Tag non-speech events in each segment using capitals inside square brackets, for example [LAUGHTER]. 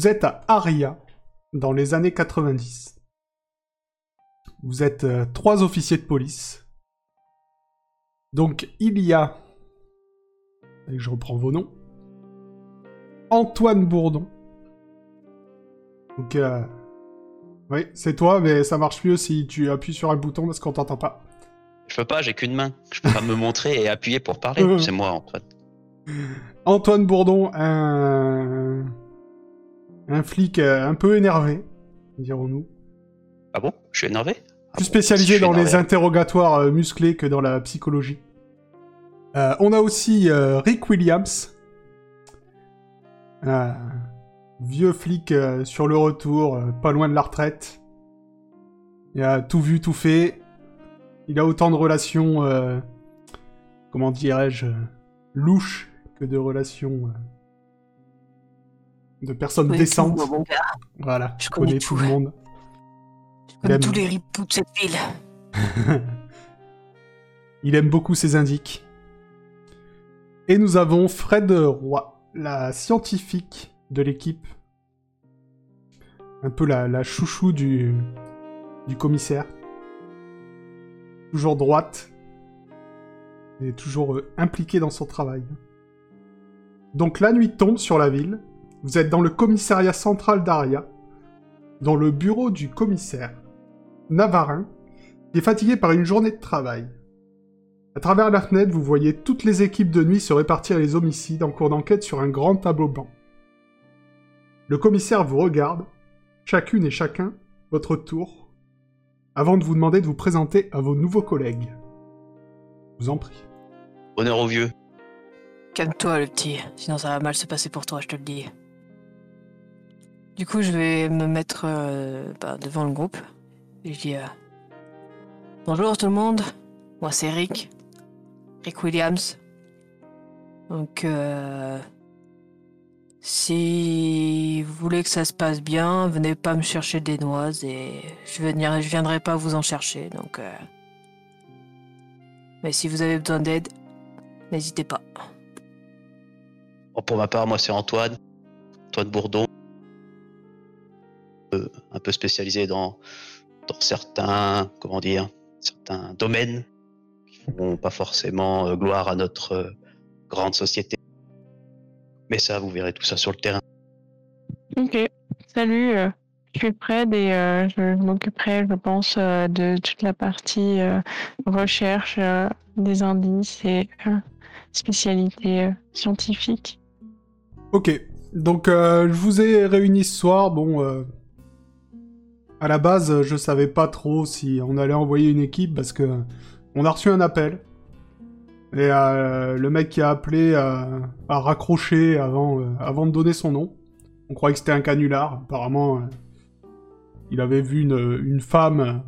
Vous êtes à Aria, dans les années 90. Vous êtes euh, trois officiers de police. Donc, il y a... Et je reprends vos noms. Antoine Bourdon. Donc, euh, oui, c'est toi, mais ça marche mieux si tu appuies sur un bouton parce qu'on t'entend pas. Je peux pas, j'ai qu'une main. Je peux pas me montrer et appuyer pour parler. [LAUGHS] C'est moi, Antoine. Antoine Bourdon, un, un flic euh, un peu énervé, dirons-nous. Ah bon? Je suis énervé? Ah Plus spécialisé dans les interrogatoires euh, musclés que dans la psychologie. Euh, on a aussi Rick Williams, vieux flic sur le retour, pas loin de la retraite. Il a tout vu, tout fait. Il a autant de relations, comment dirais-je, louches que de relations de personnes décentes. Voilà, je connais, tout. le monde. Je connais tous les ripoux de cette ville. [LAUGHS] Il aime beaucoup ses indiques. Et nous avons Fred Roy, la scientifique de l'équipe. Un peu la, chouchou du, du commissaire. Toujours droite. Et toujours euh, impliquée dans son travail. Donc la nuit tombe sur la ville, vous êtes dans le commissariat central d'Aria, dans le bureau du commissaire, Navarin, qui est fatigué par une journée de travail. À travers la fenêtre, vous voyez toutes les équipes de nuit se répartir les homicides en cours d'enquête sur un grand tableau blanc. Le commissaire vous regarde, chacune et chacun, votre tour, avant de vous demander de vous présenter à vos nouveaux collègues. Je vous en prie. Honneur au vieux. Calme-toi, le petit, sinon ça va mal se passer pour toi, je te le dis. Du coup, je vais me mettre euh, bah, devant le groupe. Et je euh, Bonjour tout le monde, moi c'est Rick. Rick Williams. Donc, euh, si vous voulez que ça se passe bien, venez pas me chercher des noises et je viendrai pas vous en chercher. Donc, mais si vous avez besoin d'aide, n'hésitez pas. pour ma part, moi c'est Antoine, Antoine Bourdon un peu spécialisé dans, dans certains, comment dire, certains domaines qui font pas forcément euh, gloire à notre euh, grande société. Mais ça, vous verrez tout ça sur le terrain. Ok, salut, euh, je suis Fred et je, m'occuperai, je pense, de toute la partie recherche des indices et spécialités scientifiques. Ok, donc je vous ai réunis ce soir. Bon, à la base, je savais pas trop si on allait envoyer une équipe parce que on a reçu un appel. Et euh, le mec qui a appelé a, raccroché avant, euh, avant de donner son nom. On croyait que c'était un canular. Apparemment, euh, il avait vu une, une, femme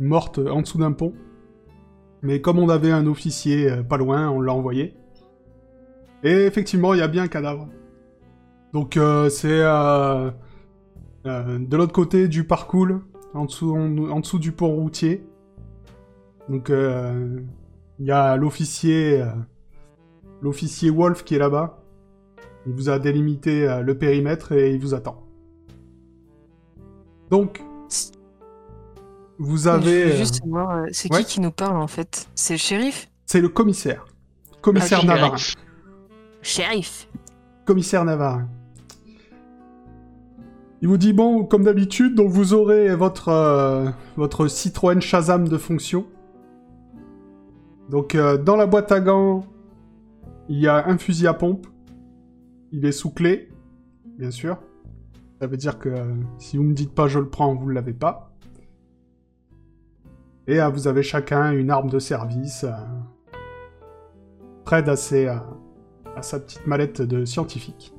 morte en dessous d'un pont. Mais comme on avait un officier pas loin, on l'a envoyé. Et effectivement, il y a bien un cadavre. Donc c'est euh, de l'autre côté du parcours, en dessous, en, dessous du pont routier. Donc euh, il y a l'officier, euh, l'officier Wolf qui est là-bas. Il vous a délimité le périmètre et il vous attend. Donc, vous avez. Je juste savoir, c'est qui qui nous parle en fait? C'est le shérif? C'est le commissaire. Commissaire ah, Navarre. Shérif. Commissaire Navarre. Il vous dit bon, comme d'habitude, donc vous aurez votre, euh, votre Citroën Shazam de fonction. Donc euh, dans la boîte à gants, il y a un fusil à pompe. Il est sous clé, bien sûr. Ça veut dire que euh, si vous me dites pas je le prends, vous ne l'avez pas. Et vous avez chacun une arme de service. près à, à sa petite mallette de scientifique.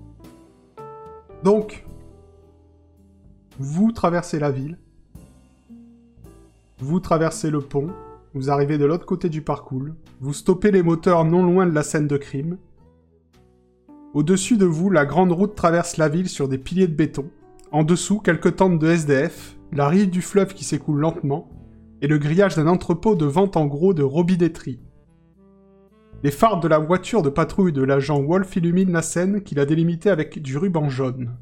Donc, vous traversez la ville. Vous traversez le pont. Vous arrivez de l'autre côté du parcours. Vous stoppez les moteurs non loin de la scène de crime. Au-dessus de vous, la grande route traverse la ville sur des piliers de béton. En dessous, quelques tentes de SDF, la rive du fleuve qui s'écoule lentement, et le grillage d'un entrepôt de vente en gros de robinetterie. Les phares de la voiture de patrouille de l'agent Wolf illuminent la scène qu'il a délimitée avec du ruban jaune.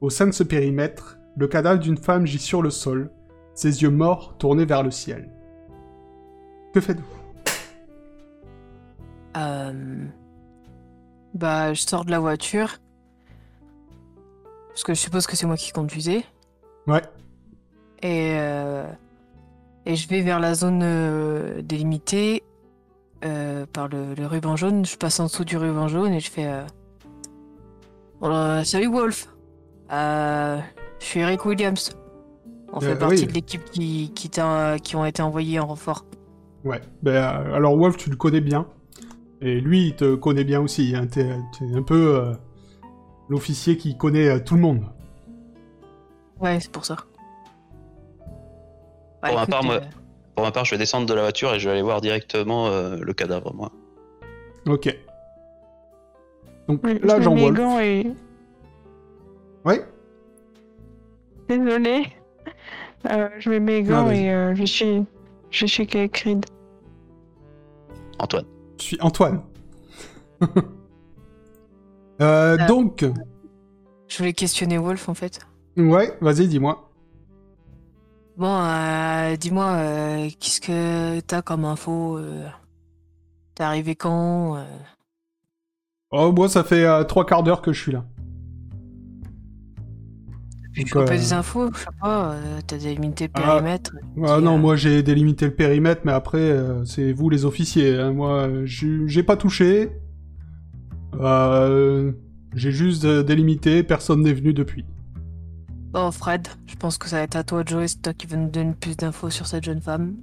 Au sein de ce périmètre, le cadavre d'une femme gît sur le sol, ses yeux morts tournés vers le ciel. Que faites-vous? Euh, Bah, je sors de la voiture. Parce que je suppose que c'est moi qui conduisais. Ouais. Et, euh, et je vais vers la zone euh, délimitée euh, par le, le ruban jaune. Je passe en dessous du ruban jaune et je fais Bon, Salut Wolf Euh, Je suis Eric Williams. On fait Euh, partie oui. de l'équipe qui, qui, ont été envoyés en renfort. Ouais. Ben, euh, alors Wolf, tu le connais bien. Et lui, il te connaît bien aussi. Hein. T'es un peu euh, l'officier qui connaît euh, tout le monde. Ouais, c'est pour ça. Bah, Pour ma part, moi- Pour ma part, je vais descendre de la voiture et je vais aller voir directement euh, le cadavre, moi. Ok. Donc Oui, là, je Jean Wolf. et... Ouais. Désolée. Euh, je mets mes gants vas-y. et euh, je suis... Je suis Creed. Antoine. Je suis Antoine. [LAUGHS] Euh, Euh. donc, Je voulais questionner Wolf en fait. ouais, vas-y, dis-moi. Bon, euh, dis-moi, euh, qu'est-ce que t'as comme info euh, T'es arrivé quand euh? Oh, moi, ça fait euh, trois quarts d'heure que je suis là. Tu veux pas euh, des infos Je sais pas, euh, t'as délimité le Ah. périmètre. Ah non, euh, moi j'ai délimité le périmètre, mais après, c'est vous les officiers. hein. Moi, j'ai pas touché. Euh, j'ai juste délimité, personne n'est venu depuis. Bon, Fred, je pense que ça va être à toi jouer, c'est toi qui vas nous donner plus d'infos sur cette jeune femme.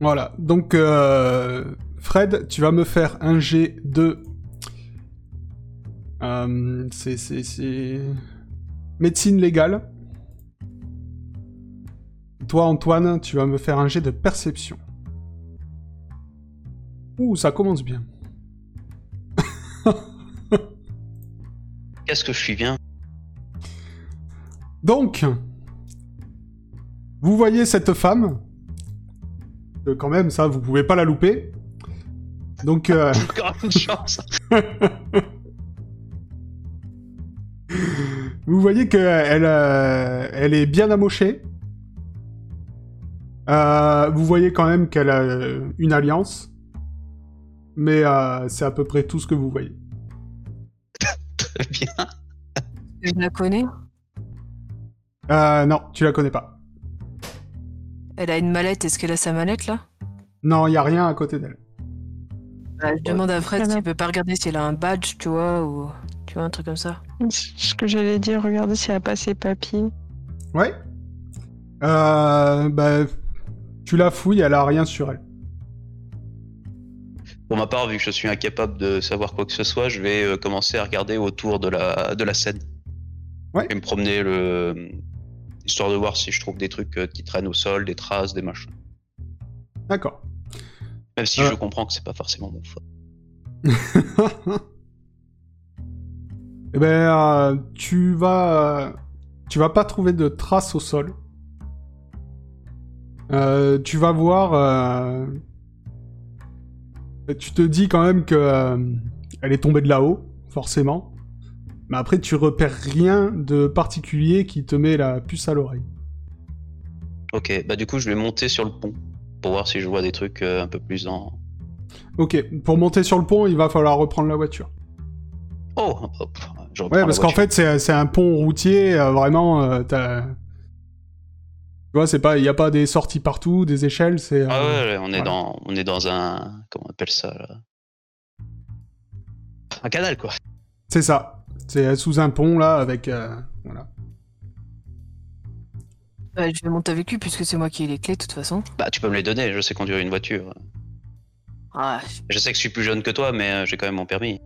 Voilà, donc euh, Fred, tu vas me faire un G de... Euh, c'est... Médecine légale. Toi, Antoine, tu vas me faire un G de perception. Ouh, ça commence bien. [LAUGHS] Qu'est-ce que je suis bien? Donc, vous voyez cette femme. Euh, quand même, ça, vous pouvez pas la louper. Donc, euh, [LAUGHS] Encore une chance [LAUGHS] vous voyez que elle, euh, elle est bien amochée. Euh, vous voyez quand même qu'elle a euh, une alliance. Mais euh, c'est à peu près tout ce que vous voyez. [LAUGHS] Très bien. Je la connais? Euh, non, tu la connais pas. Elle a une mallette, est-ce qu'elle a sa mallette là? Non, il y a rien à côté d'elle. Bah, Je demande à Fred s'il peut pas regarder si elle a un badge, tu vois, ou tu vois, un truc comme ça. Ce que j'allais dire, regardez si elle a pas ses papiers. Ouais. Euh, bah, tu la fouilles, elle a rien sur elle. Pour ma part, vu que je suis incapable de savoir quoi que ce soit, je vais euh, commencer à regarder autour de la, de la scène. Ouais. Et me promener le. histoire de voir si je trouve des trucs euh, qui traînent au sol, des traces, des machins. D'accord. Même si je comprends que c'est pas forcément mon faute. [LAUGHS] Eh ben, euh, tu vas, euh, tu vas pas trouver de traces au sol. Euh, tu vas voir. euh, Tu te dis quand même que euh, elle est tombée de là-haut, forcément. Mais après, tu repères rien de particulier qui te met la puce à l'oreille. Ok, bah du coup, je vais monter sur le pont pour voir si je vois des trucs un peu plus en. Ok, pour monter sur le pont, il va falloir reprendre la voiture. Oh hop, Ouais, parce qu'en fait, c'est c'est un pont routier, euh, vraiment, euh, t'as... Tu vois, c'est pas... Il n'y a pas des sorties partout, des échelles, c'est... euh, Ah ouais, ouais, on est voilà. dans, on est dans un, comment on appelle ça là? Un canal quoi. C'est ça. C'est sous un pont, là, avec... euh, Voilà. Bah, je vais monter avec lui puisque c'est moi qui ai les clés de toute façon. Bah tu peux me les donner, je sais conduire une voiture. Ah, Je sais que je suis plus jeune que toi, mais j'ai quand même mon permis.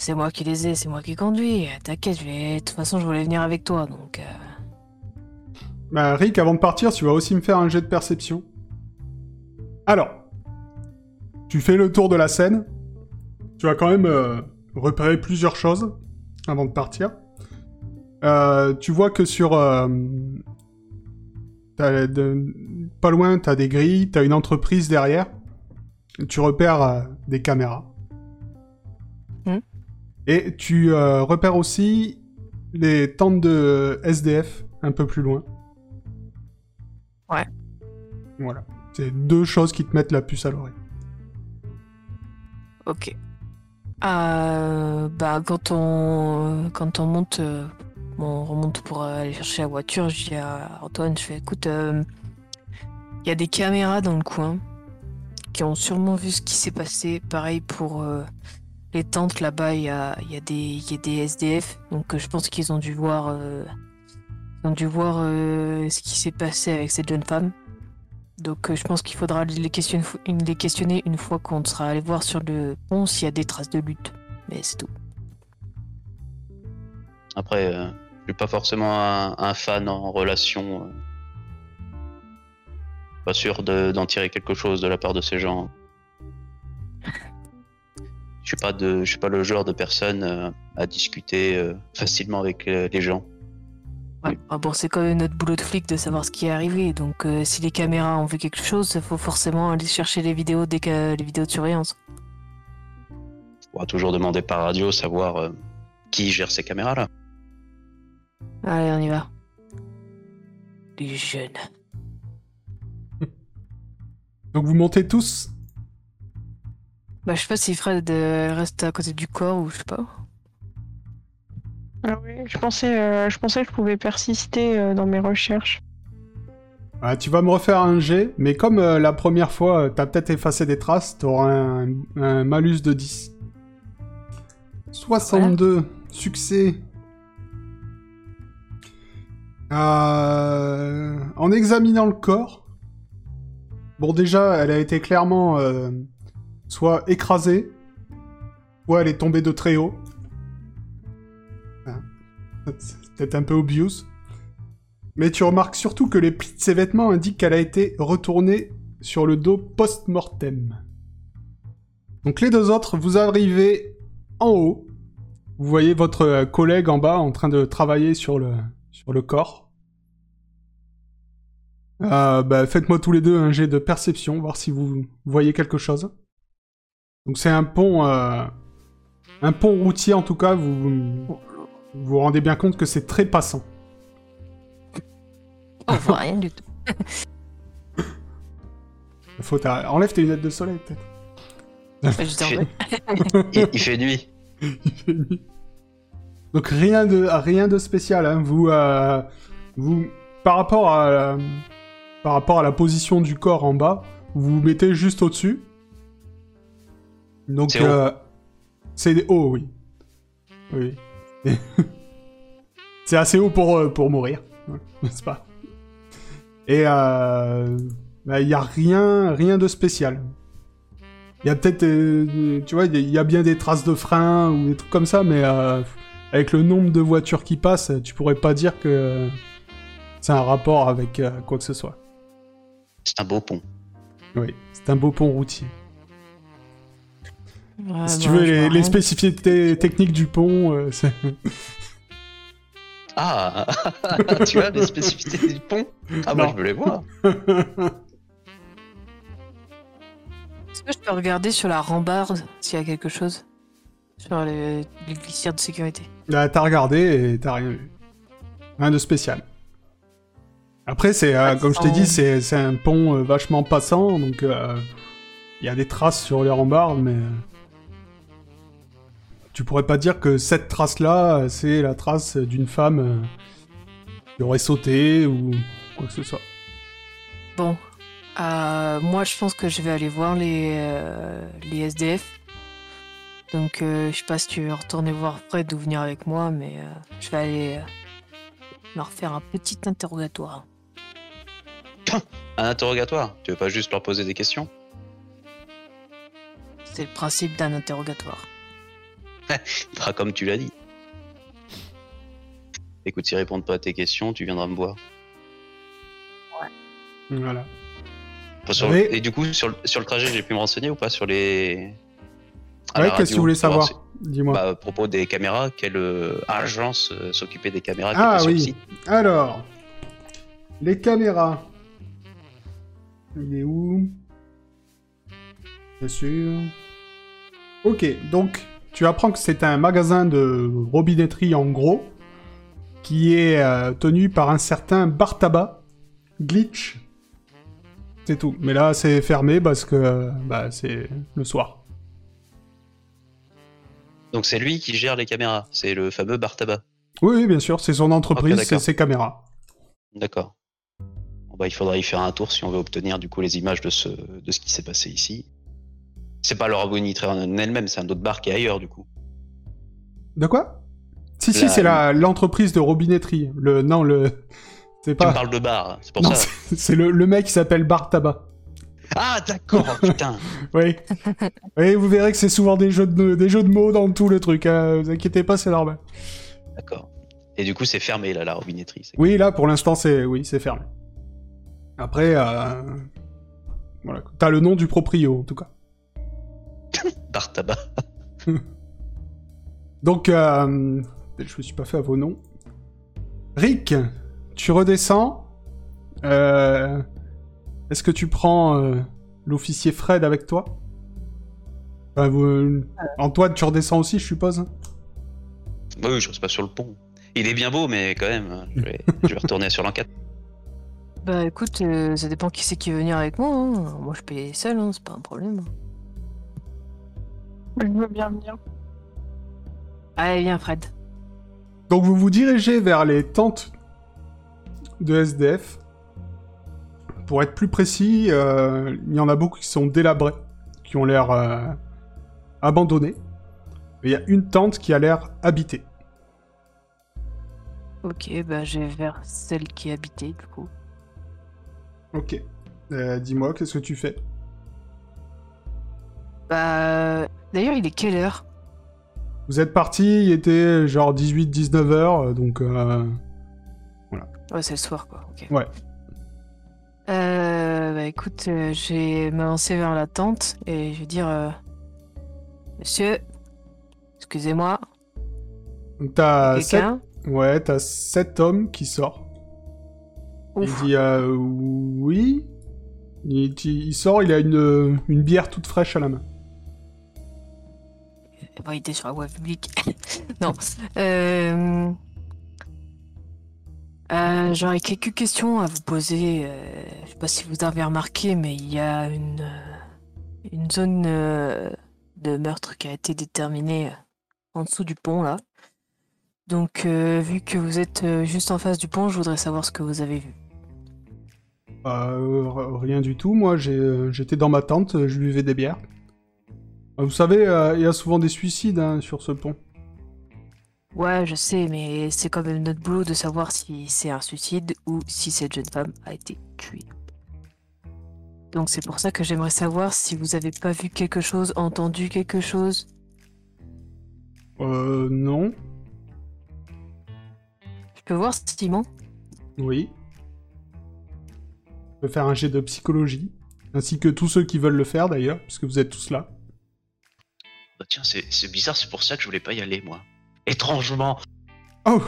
C'est moi qui les ai, c'est moi qui conduis. T'inquiète, je vais... de toute façon, je voulais venir avec toi, donc... euh, Bah, Rick, avant de partir, tu vas aussi me faire un jet de perception. Alors, tu fais le tour de la scène. Tu vas quand même euh, repérer plusieurs choses avant de partir. Euh, tu vois que sur... euh, Pas loin, t'as des grilles, t'as une entreprise derrière. tu repères euh, des caméras. Et tu euh, repères aussi les tentes de SDF un peu plus loin. Ouais. Voilà. C'est deux choses qui te mettent la puce à l'oreille. Ok. Euh, bah, quand on, quand on monte, euh, on remonte pour aller chercher la voiture, je dis à Antoine, je fais, écoute, euh, il y a des caméras dans le coin qui ont sûrement vu ce qui s'est passé. Pareil pour euh, les tentes là-bas, il y a, il y, a des- il y a des SDF, donc euh, je pense qu'ils ont dû voir, euh, ils ont dû voir euh, ce qui s'est passé avec cette jeune femme. Donc euh, je pense qu'il faudra les questionner, une fo- une- les questionner une fois qu'on sera allé voir sur le pont s'il y a des traces de lutte. Mais c'est tout. Après, je suis pas forcément un, un fan en relation. Pas sûr de- d'en tirer quelque chose de la part de ces gens. [LAUGHS] Je suis pas de, je suis pas le genre de personne euh, à discuter euh, facilement avec euh, les gens. Ouais. Ah bon, c'est quand même notre boulot de flic de savoir ce qui est arrivé. Donc euh, si les caméras ont vu quelque chose, il faut forcément aller chercher les vidéos, des ca- les vidéos de surveillance. On va toujours demander par radio savoir euh, qui gère ces caméras là. Allez, on y va. Les jeunes. [LAUGHS] Donc vous montez tous Bah, je sais pas si Fred euh, reste à côté du corps ou je sais pas. Ah oui, je pensais, euh, je pensais que je pouvais persister euh, dans mes recherches. Ah, tu vas me refaire un jet, mais comme euh, la première fois, euh, t'as peut-être effacé des traces, t'auras un, un malus de 10. 62, succès. Euh, en examinant le corps, bon déjà, elle a été clairement euh, soit écrasée, soit elle est tombée de très haut. Hein? C'est peut-être un peu obvious. Mais tu remarques surtout que les plis de ses vêtements indiquent qu'elle a été retournée sur le dos post-mortem. Donc les deux autres, vous arrivez en haut. Vous voyez votre euh, collègue en bas en train de travailler sur le, corps. Euh, bah, Faites-moi tous les deux un jet de perception, voir si vous voyez quelque chose. Donc c'est un pont... euh, un pont routier en tout cas, vous vous, vous rendez bien compte que c'est très passant. On voit rien du tout. [LAUGHS] Faut Enlève tes lunettes de soleil, peut-être. Il, il fait nuit. [LAUGHS] Il fait nuit. Donc rien de rien de spécial. Hein. Vous euh, vous par rapport à euh, par rapport à la position du corps en bas, vous vous mettez juste au-dessus. Donc C'est haut. euh, haut, oui. Oui. [LAUGHS] c'est assez haut pour euh, pour mourir, n'est-ce [LAUGHS] pas Et euh, bah, il y a rien rien de spécial. Il y a peut-être, euh, tu vois, il y a bien des traces de frein ou des trucs comme ça, mais euh, avec le nombre de voitures qui passent, tu pourrais pas dire que c'est un rapport avec euh, quoi que ce soit. C'est un beau pont. Oui, c'est un beau pont routier. Ouais, si bah, tu veux je les, spécificités techniques du pont, euh, c'est... Ah, [LAUGHS] tu as les spécificités du pont? Ah, moi Non. je veux les voir. Est-ce que je peux regarder sur la rambarde s'il y a quelque chose? Sur les, les glissières de sécurité. Là, t'as regardé et t'as rien vu. Rien de spécial. Après, c'est euh, comme je t'ai dit, c'est c'est un pont euh, vachement passant, donc euh, il y a des traces sur les rambardes, mais euh, tu pourrais pas dire que cette trace-là, c'est la trace d'une femme euh, qui aurait sauté ou quoi que ce soit. Bon, euh, moi je pense que je vais aller voir les, euh, les SDF. Donc euh, je sais pas si tu veux retourner voir Fred ou venir avec moi, mais euh, je vais aller euh, leur faire un petit interrogatoire. Un interrogatoire? Tu veux pas juste leur poser des questions? C'est le principe d'un interrogatoire. Pas [LAUGHS] comme tu l'as dit. Écoute, s'ils répondent pas à tes questions, tu viendras me voir. Voilà. Enfin, sur- Oui. Et du coup, sur le, sur le trajet, j'ai pu me renseigner ou pas sur les. à Ouais, qu'est-ce que tu voulais savoir Dis-moi. Bah, à propos des caméras, quelle euh, agence euh, s'occupait des caméras qui Ah, étaient sur le oui. site Alors, les caméras. Il est où? Bien sûr. Ok, donc tu apprends que c'est un magasin de robinetterie en gros, qui est euh, tenu par un certain Bartaba Glitch. C'est tout. Mais là, c'est fermé parce que euh, bah, c'est le soir. Donc c'est lui qui gère les caméras. C'est le fameux Bartaba. Oui, oui, bien sûr, c'est son entreprise, c'est ses caméras. D'accord. Bon, bah, il faudra y faire un tour si on veut obtenir du coup les images de ce, de ce qui s'est passé ici. C'est pas leur abonnitrée en elle-même, c'est un autre bar qui est ailleurs du coup. De quoi? Si, si, c'est la- l'entreprise de robinetterie. Le, non, le... [LAUGHS] C'est Tu me pas... parles de bar, c'est pour Non, ça. [LAUGHS] c'est le, le mec qui s'appelle Bartaba. Ah d'accord, putain. [LAUGHS] Oui. oui, vous verrez que c'est souvent des jeux, de, des jeux de mots dans tout le truc. Hein. Vous inquiétez pas, c'est normal. D'accord. Et du coup c'est fermé là, la robinetterie. Oui, là, pour l'instant, c'est oui, c'est fermé. Après, euh... voilà. T'as le nom du proprio, en tout cas. [LAUGHS] Bartaba. [LAUGHS] Donc, euh... je me suis pas fait à vos noms. Rick, tu redescends. Euh... Est-ce que tu prends euh, l'officier Fred avec toi? Enfin, vous- Antoine, tu redescends aussi, je suppose Bah oui, je reste pas sur le pont. Il est bien beau, mais quand même, hein, je vais, je vais retourner sur l'enquête. Bah écoute, euh, ça dépend qui c'est qui veut venir avec moi. hein. Moi je paye seul, hein, c'est pas un problème. Je veux bien venir. Allez, viens Fred. Donc vous vous dirigez vers les tentes de SDF. Pour être plus précis, euh, il y en a beaucoup qui sont délabrées, qui ont l'air euh, abandonnées. Mais il y a une tente qui a l'air habitée. Ok, bah je vais vers celle qui est habitée du coup. Ok. Euh, Dis-moi, qu'est-ce que tu fais? Bah d'ailleurs il est quelle heure? Vous êtes parti, il était genre 18-19 heures, donc... euh, Ouais c'est le soir quoi. Ok. Ouais. Euh, bah écoute, euh, je vais m'avancer vers la tente et je vais dire euh, Monsieur, excusez-moi, t'as sept... Ouais, t'as sept hommes qui sortent. Il Ouf. dit euh, oui. Il, il sort, il a une, une bière toute fraîche à la main. Bah, il était sur la voie publique. [LAUGHS] non. Euh... Euh, J'aurais quelques questions à vous poser. euh, je sais pas si vous avez remarqué, mais il y a une, euh, une zone euh, de meurtre qui a été déterminée en dessous du pont là. Donc, euh, vu que vous êtes juste en face du pont, je voudrais savoir ce que vous avez vu. Euh, r- rien du tout, moi j'étais dans ma tente, je buvais des bières. Euh, Vous savez, euh, il y a souvent des suicides hein, sur ce pont. Ouais, je sais, mais c'est quand même notre boulot de savoir si c'est un suicide ou si cette jeune femme a été tuée. Donc c'est pour ça que j'aimerais savoir si vous avez pas vu quelque chose, entendu quelque chose. Euh, non. Je peux voir Simon? Oui. Je peux faire un jet de psychologie. Ainsi que tous ceux qui veulent le faire d'ailleurs, puisque vous êtes tous là. Bah, tiens, c'est bizarre, c'est pour ça que je voulais pas y aller, moi. Étrangement. Oh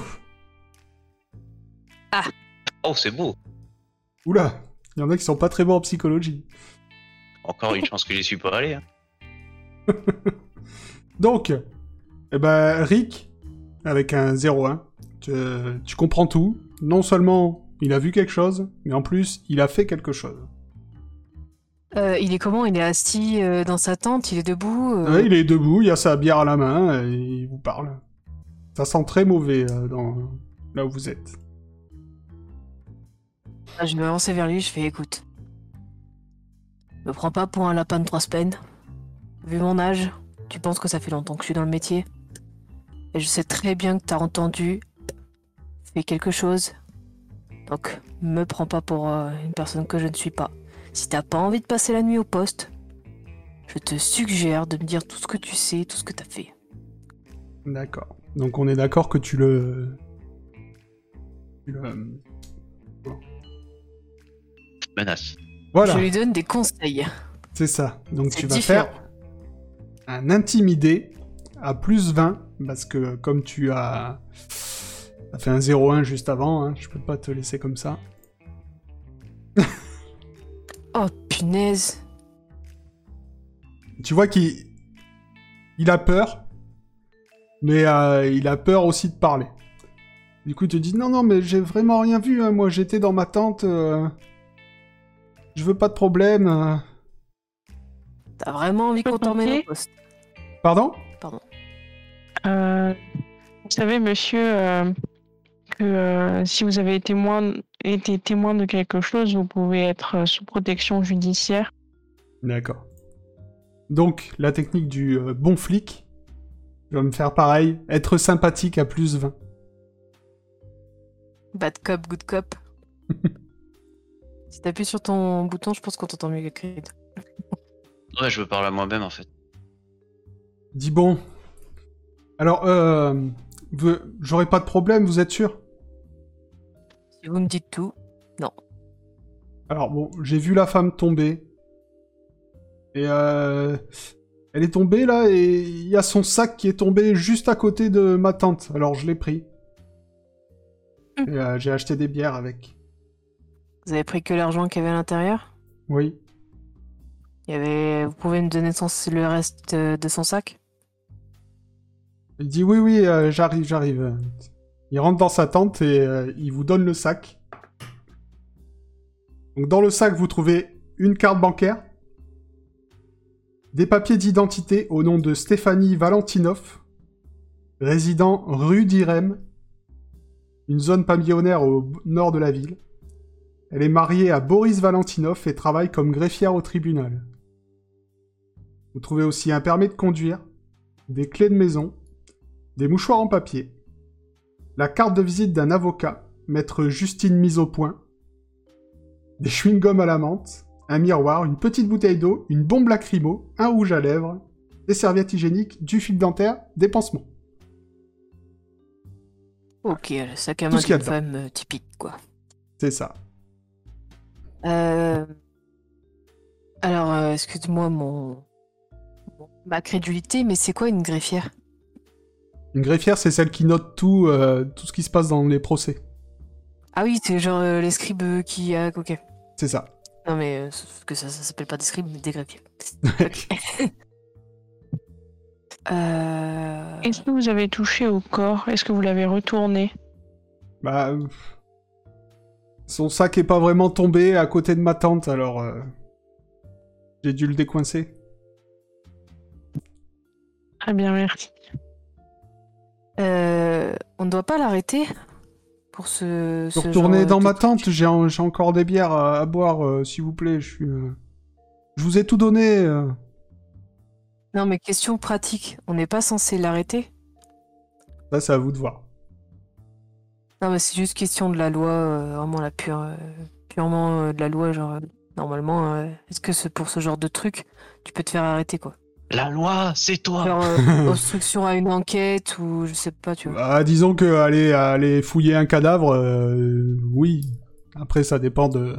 Oh, c'est beau. Oula Il y en a qui sont pas très bons en psychologie. Encore une chance que j'y suis pas allé. Hein. [LAUGHS] Donc, eh ben, Rick, avec un 0-1, tu, tu comprends tout. Non seulement il a vu quelque chose, mais en plus, il a fait quelque chose. Euh, Il est comment? Il est assis euh, dans sa tente Il est debout euh, Ouais, il est debout, il a sa bière à la main, et il vous parle. Ça sent très mauvais dans... là où vous êtes. Ah, Je vais avancer vers lui, je fais écoute. Me prends pas pour un lapin de trois semaines. Vu mon âge, tu penses que ça fait longtemps que je suis dans le métier. Et je sais très bien que t'as entendu. Fais quelque chose. Donc, me prends pas pour une personne que je ne suis pas. Si t'as pas envie de passer la nuit au poste, je te suggère de me dire tout ce que tu sais, tout ce que t'as fait. D'accord. Donc on est d'accord que tu le... Tu le... Menace. Voilà, Je lui donne des conseils. c'est ça. Donc tu vas différent. faire un intimidé à plus 20, parce que comme tu as... T'as fait un 0-1 juste avant, hein, je peux pas te laisser comme ça. [LAUGHS] Oh punaise. Tu vois qu'il il a peur, mais euh, il a peur aussi de parler. Du coup, il te dit non, non, mais j'ai vraiment rien vu. hein. Moi, j'étais dans ma tente. euh, Je veux pas de problème. euh. T'as vraiment envie qu'on t'emmène au poste? Pardon? Euh, vous savez, monsieur, euh, que euh, si vous avez témoin, été témoin de quelque chose, vous pouvez être euh, sous protection judiciaire. D'accord. Donc, la technique du euh, bon flic, je vais me faire pareil, être sympathique à plus 20. Bad cop, good cop. [LAUGHS] si t'appuies sur ton bouton, je pense qu'on t'entend mieux que Creed. [LAUGHS] Ouais, je veux parler à moi-même en fait. Dis bon. Alors, euh, vous- j'aurai pas de problème, vous êtes sûr? Si vous me dites tout, Alors bon, j'ai vu la femme tomber. Et euh, elle est tombée là et il y a son sac qui est tombé juste à côté de ma tante. Alors je l'ai pris. Et euh, j'ai acheté des bières avec. vous avez pris que l'argent qu'il y avait à l'intérieur? Oui. Il y avait... Vous pouvez me donner son... le reste de son sac? Il dit oui, oui, euh, j'arrive, j'arrive. Il rentre dans sa tente et euh, il vous donne le sac. Dans le sac, vous trouvez une carte bancaire, des papiers d'identité au nom de Stéphanie Valentinov, résident rue d'Irem, une zone pavillonnaire au nord de la ville. Elle est mariée à Boris Valentinov et travaille comme greffière au tribunal. Vous trouvez aussi un permis de conduire, des clés de maison, des mouchoirs en papier, la carte de visite d'un avocat, maître Justine mise au point, des chewing-gums à la menthe, un miroir, une petite bouteille d'eau, une bombe lacrymo, un rouge à lèvres, des serviettes hygiéniques, du fil dentaire, des pansements. Ok, le sac à main d'une femme euh, typique, quoi. C'est ça. Euh... Alors, euh, excuse-moi mon- ma crédulité, mais c'est quoi une greffière? Une greffière, c'est celle qui note tout, euh, tout ce qui se passe dans les procès. Ah oui, c'est genre euh, les scribes euh, qui... ah, ok. C'est ça. Non mais, euh, sauf que ça, ça s'appelle pas des scribes, mais des greffiers. [LAUGHS] [LAUGHS] Euh... Est-ce que vous avez touché au corps? Est-ce que vous l'avez retourné? Bah, euh, son sac est pas vraiment tombé à côté de ma tante, alors euh, j'ai dû le décoincer. Très bien, merci. Euh, on ne doit pas l'arrêter pour ce. Je ce retourner genre dans ma tente, j'ai en- j'ai encore des bières à, à boire, euh, s'il vous plaît. Je suis. euh, Je vous ai tout donné. Non mais question pratique, on n'est pas censé l'arrêter? Ça, c'est à vous de voir. Non mais c'est juste question de la loi, vraiment la pure, purement de la loi, genre normalement, est-ce que c'est pour ce genre de truc, tu peux te faire arrêter quoi La loi, c'est toi. Genre euh, [LAUGHS] obstruction à une enquête ou je sais pas, tu vois. Bah, disons que aller, aller fouiller un cadavre, euh, oui. Après, ça dépend de.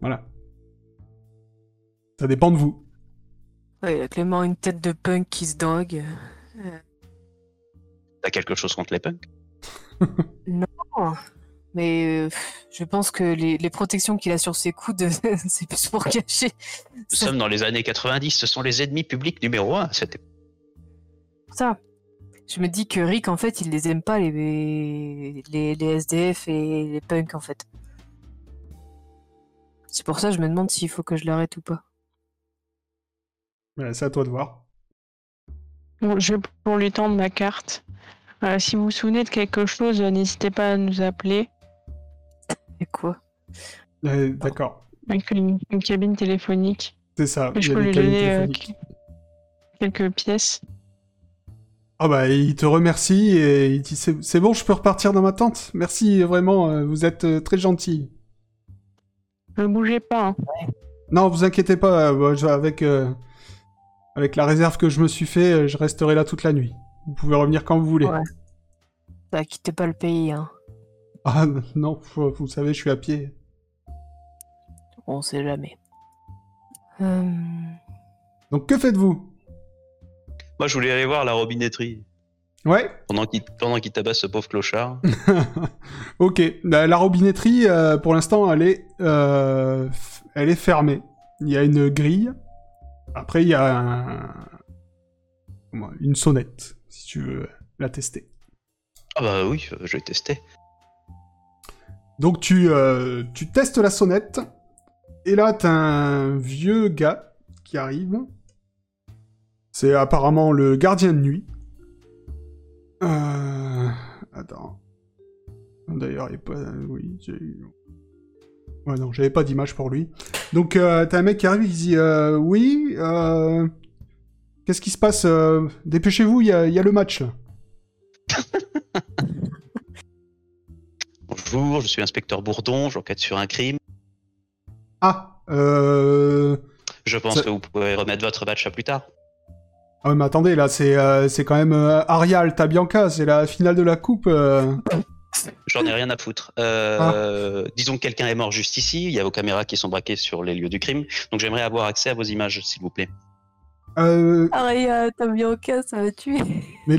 Voilà. Ça dépend de vous. Ouais, il a clairement une tête de punk qui se drogue. T'as quelque chose contre les punks? [LAUGHS] Oh, Mais euh, je pense que les, les protections qu'il a sur ses coudes, [LAUGHS] c'est plus pour cacher. Nous Ça- sommes dans les années 90, ce sont les ennemis publics numéro un. C'était ça. Je me dis que Rick, en fait, il les aime pas, les, les, les SDF et les punks, en fait. C'est pour ça que je me demande s'il faut que je l'arrête ou pas. Ouais, c'est à toi de voir. Bon, je vais pour lui tendre ma carte. Euh, si vous vous souvenez de quelque chose, euh, n'hésitez pas à nous appeler. Quoi Euh, D'accord. Avec une, une cabine téléphonique. C'est ça. je peux lui donner euh, quelques pièces. Ah bah, il te remercie et il dit c'est bon, je peux repartir dans ma tente. Merci, vraiment, euh, vous êtes très gentil. Ne bougez pas. hein. Non, vous inquiétez pas, je- avec, euh, avec la réserve que je me suis fait, je resterai là toute la nuit. Vous pouvez revenir quand vous voulez. Ouais. Ça quittez pas le pays, hein. Ah [LAUGHS] non, vous savez, je suis à pied. On sait jamais. Euh, Donc que faites-vous? Moi, je voulais aller voir la robinetterie Ouais pendant qu'il pendant qu'il tabasse ce pauvre clochard. [LAUGHS] Ok, la, la robinetterie, euh, pour l'instant, elle est, euh, elle est fermée. Il y a une grille. Après, il y a un- une sonnette, si tu veux la tester. Ah bah oui, je vais tester. Donc tu, euh, tu testes la sonnette, et là t'as un vieux gars qui arrive. C'est apparemment le gardien de nuit. Euh... Attends. D'ailleurs, il est pas... Oui, j'ai. Ouais, non, j'avais pas d'image pour lui. Donc euh, t'as un mec qui arrive, il dit euh, Oui, euh... Qu'est-ce qui se passe euh, Dépêchez-vous, il y y a le match. [LAUGHS] Bonjour, je suis inspecteur Bourdon, j'enquête sur un crime. Ah, euh... Je pense Ça- que vous pouvez remettre votre match à plus tard. Ah ouais, mais attendez, là, c'est euh, c'est quand même euh, Arial Tabianca, c'est la finale de la coupe. euh. J'en ai rien à foutre. Ah. Euh, Disons que quelqu'un est mort juste ici, il y a vos caméras qui sont braquées sur les lieux du crime, donc j'aimerais avoir accès à vos images, s'il vous plaît. Euh, Aria, t'as bien au cas, ça va tuer. mais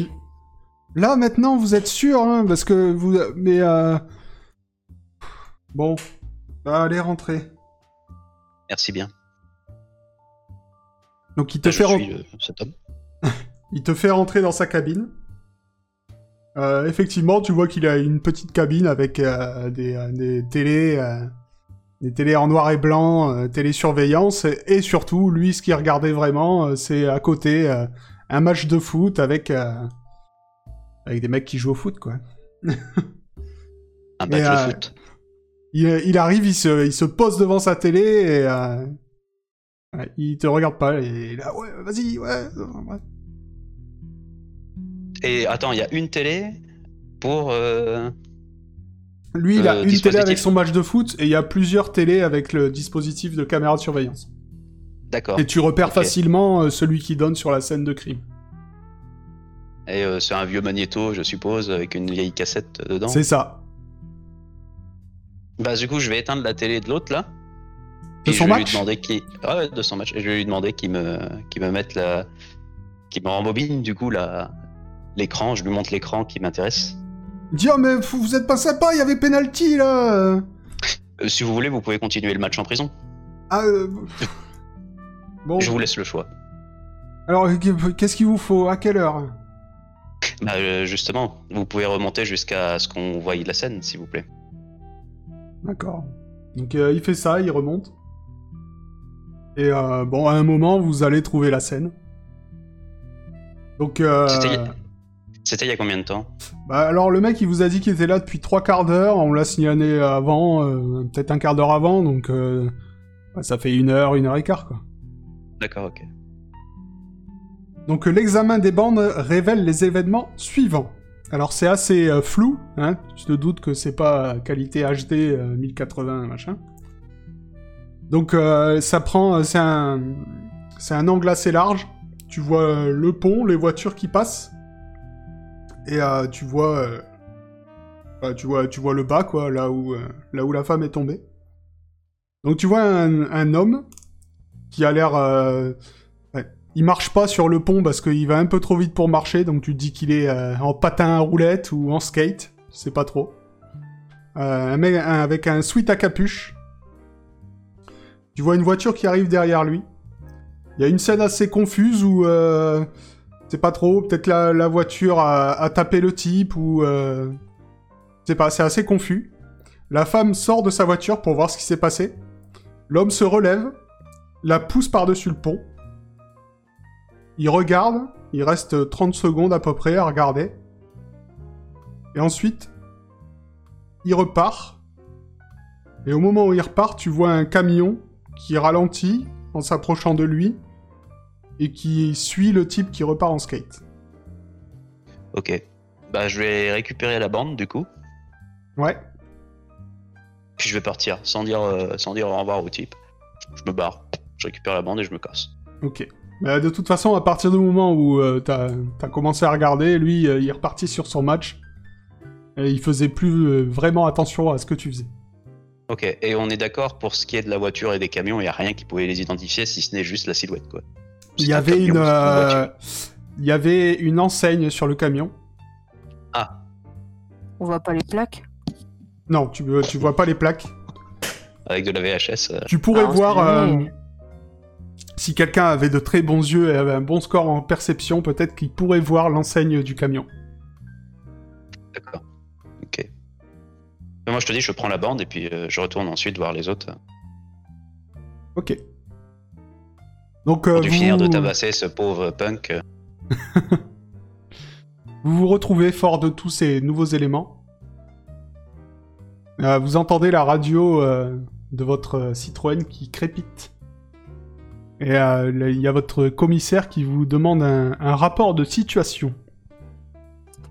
là, maintenant, vous êtes sûr, hein, parce que vous... Mais... Bon, bah, allez rentrer. Merci bien. Donc il te, Je fait ren- suis euh, cet homme. [LAUGHS] il te fait rentrer dans sa cabine. Euh, effectivement, tu vois qu'il a une petite cabine avec euh, des, euh, des télés... Des télés en noir et blanc, télésurveillance, et, et surtout, lui, ce qu'il regardait vraiment, c'est à côté un match de foot avec, avec des mecs qui jouent au foot, quoi. [LAUGHS] Un match de foot. Il, il arrive, il se, il se pose devant sa télé et euh, il te regarde pas. Et là, ouais, vas-y, ouais. euh, ouais. Et attends, il y a une télé pour. euh, Lui, il a Euh, une télé avec son match de foot et il y a plusieurs télés avec le dispositif de caméra de surveillance. D'accord. Et tu repères facilement euh, celui qui donne sur la scène de crime. Et euh, c'est un vieux magnéto, je suppose, avec une vieille cassette dedans. C'est ça. Bah, du coup, je vais éteindre la télé de l'autre là. De Et son je vais match lui demander qui. Ah ouais. Et je vais lui demander qu'il me, qu'il me mette la. qu'il me rembobine du coup la. L'écran, je lui montre l'écran qui m'intéresse. Dit, oh, mais vous vous êtes pas sympa, il y avait penalty là. Euh, si vous voulez, vous pouvez continuer le match en prison. Ah, euh... [LAUGHS] Bon, Je vous laisse le choix. alors qu'est-ce qu'il vous faut? À quelle heure? Bah, euh, justement, vous pouvez remonter jusqu'à ce qu'on voie la scène, s'il vous plaît. D'accord. Donc euh, il fait ça, il remonte. Et euh, bon, à un moment, vous allez trouver la scène. Donc, euh, C'était il y a combien de temps? Bah, alors le mec, il vous a dit qu'il était là depuis trois quarts d'heure. On l'a signalé avant, euh, peut-être un quart d'heure avant, donc euh, bah, ça fait une heure, une heure et quart, quoi. D'accord, ok. Donc l'examen des bandes révèle les événements suivants. Alors c'est assez euh, flou, hein. Je te doute que c'est pas euh, qualité HD euh, 1080 machin. Donc euh, ça prend, euh, c'est un, un angle assez large. Tu vois euh, le pont, les voitures qui passent, et euh, tu vois, euh, bah, tu vois, tu vois le bas quoi, là où, euh, là où la femme est tombée. Donc tu vois un, homme qui a l'air euh, il marche pas sur le pont parce qu'il va un peu trop vite pour marcher, donc tu te dis qu'il est euh, en patin à roulette ou en skate, sais pas trop. Euh, un mec avec un sweat à capuche. Tu vois une voiture qui arrive derrière lui. Il y a une scène assez confuse où euh, c'est pas trop, peut-être la, voiture a, a tapé le type ou c'est pas, c'est assez confus. La femme sort de sa voiture pour voir ce qui s'est passé. L'homme se relève, la pousse par-dessus le pont. Il regarde, il reste 30 secondes à peu près à regarder. Et ensuite, il repart. Et au moment où il repart, tu vois un camion qui ralentit en s'approchant de lui et qui suit le type qui repart en skate. Ok. Bah, je vais récupérer la bande, du coup. Ouais. Puis je vais partir, sans dire, euh, sans dire au revoir au type. Je me barre. Je récupère la bande et je me casse. Ok. De toute façon, à partir du moment où euh, t'as as commencé à regarder, lui, euh, il est reparti sur son match. Et il faisait plus euh, vraiment attention à ce que tu faisais. Ok. Et on est d'accord pour ce qui est de la voiture et des camions, il n'y a rien qui pouvait les identifier si ce n'est juste la silhouette, quoi. Il y un avait camion, une, c'est euh, voiture. il y avait une enseigne sur le camion. Ah, On voit pas les plaques? Non, tu, tu vois pas les plaques. avec de la VHS. euh, Tu pourrais Ah, voir, euh. Si quelqu'un avait de très bons yeux et avait un bon score en perception, peut-être qu'il pourrait voir l'enseigne du camion. D'accord. Ok. Moi, je te dis, je prends la bande et puis euh, je retourne ensuite voir les autres. Ok. Donc, euh, Pour vous... finir de tabasser ce pauvre punk. [LAUGHS] Vous vous retrouvez fort de tous ces nouveaux éléments. Euh, vous entendez la radio euh, de votre Citroën qui crépite. Et euh, là, il y a votre commissaire qui vous demande un, un rapport de situation.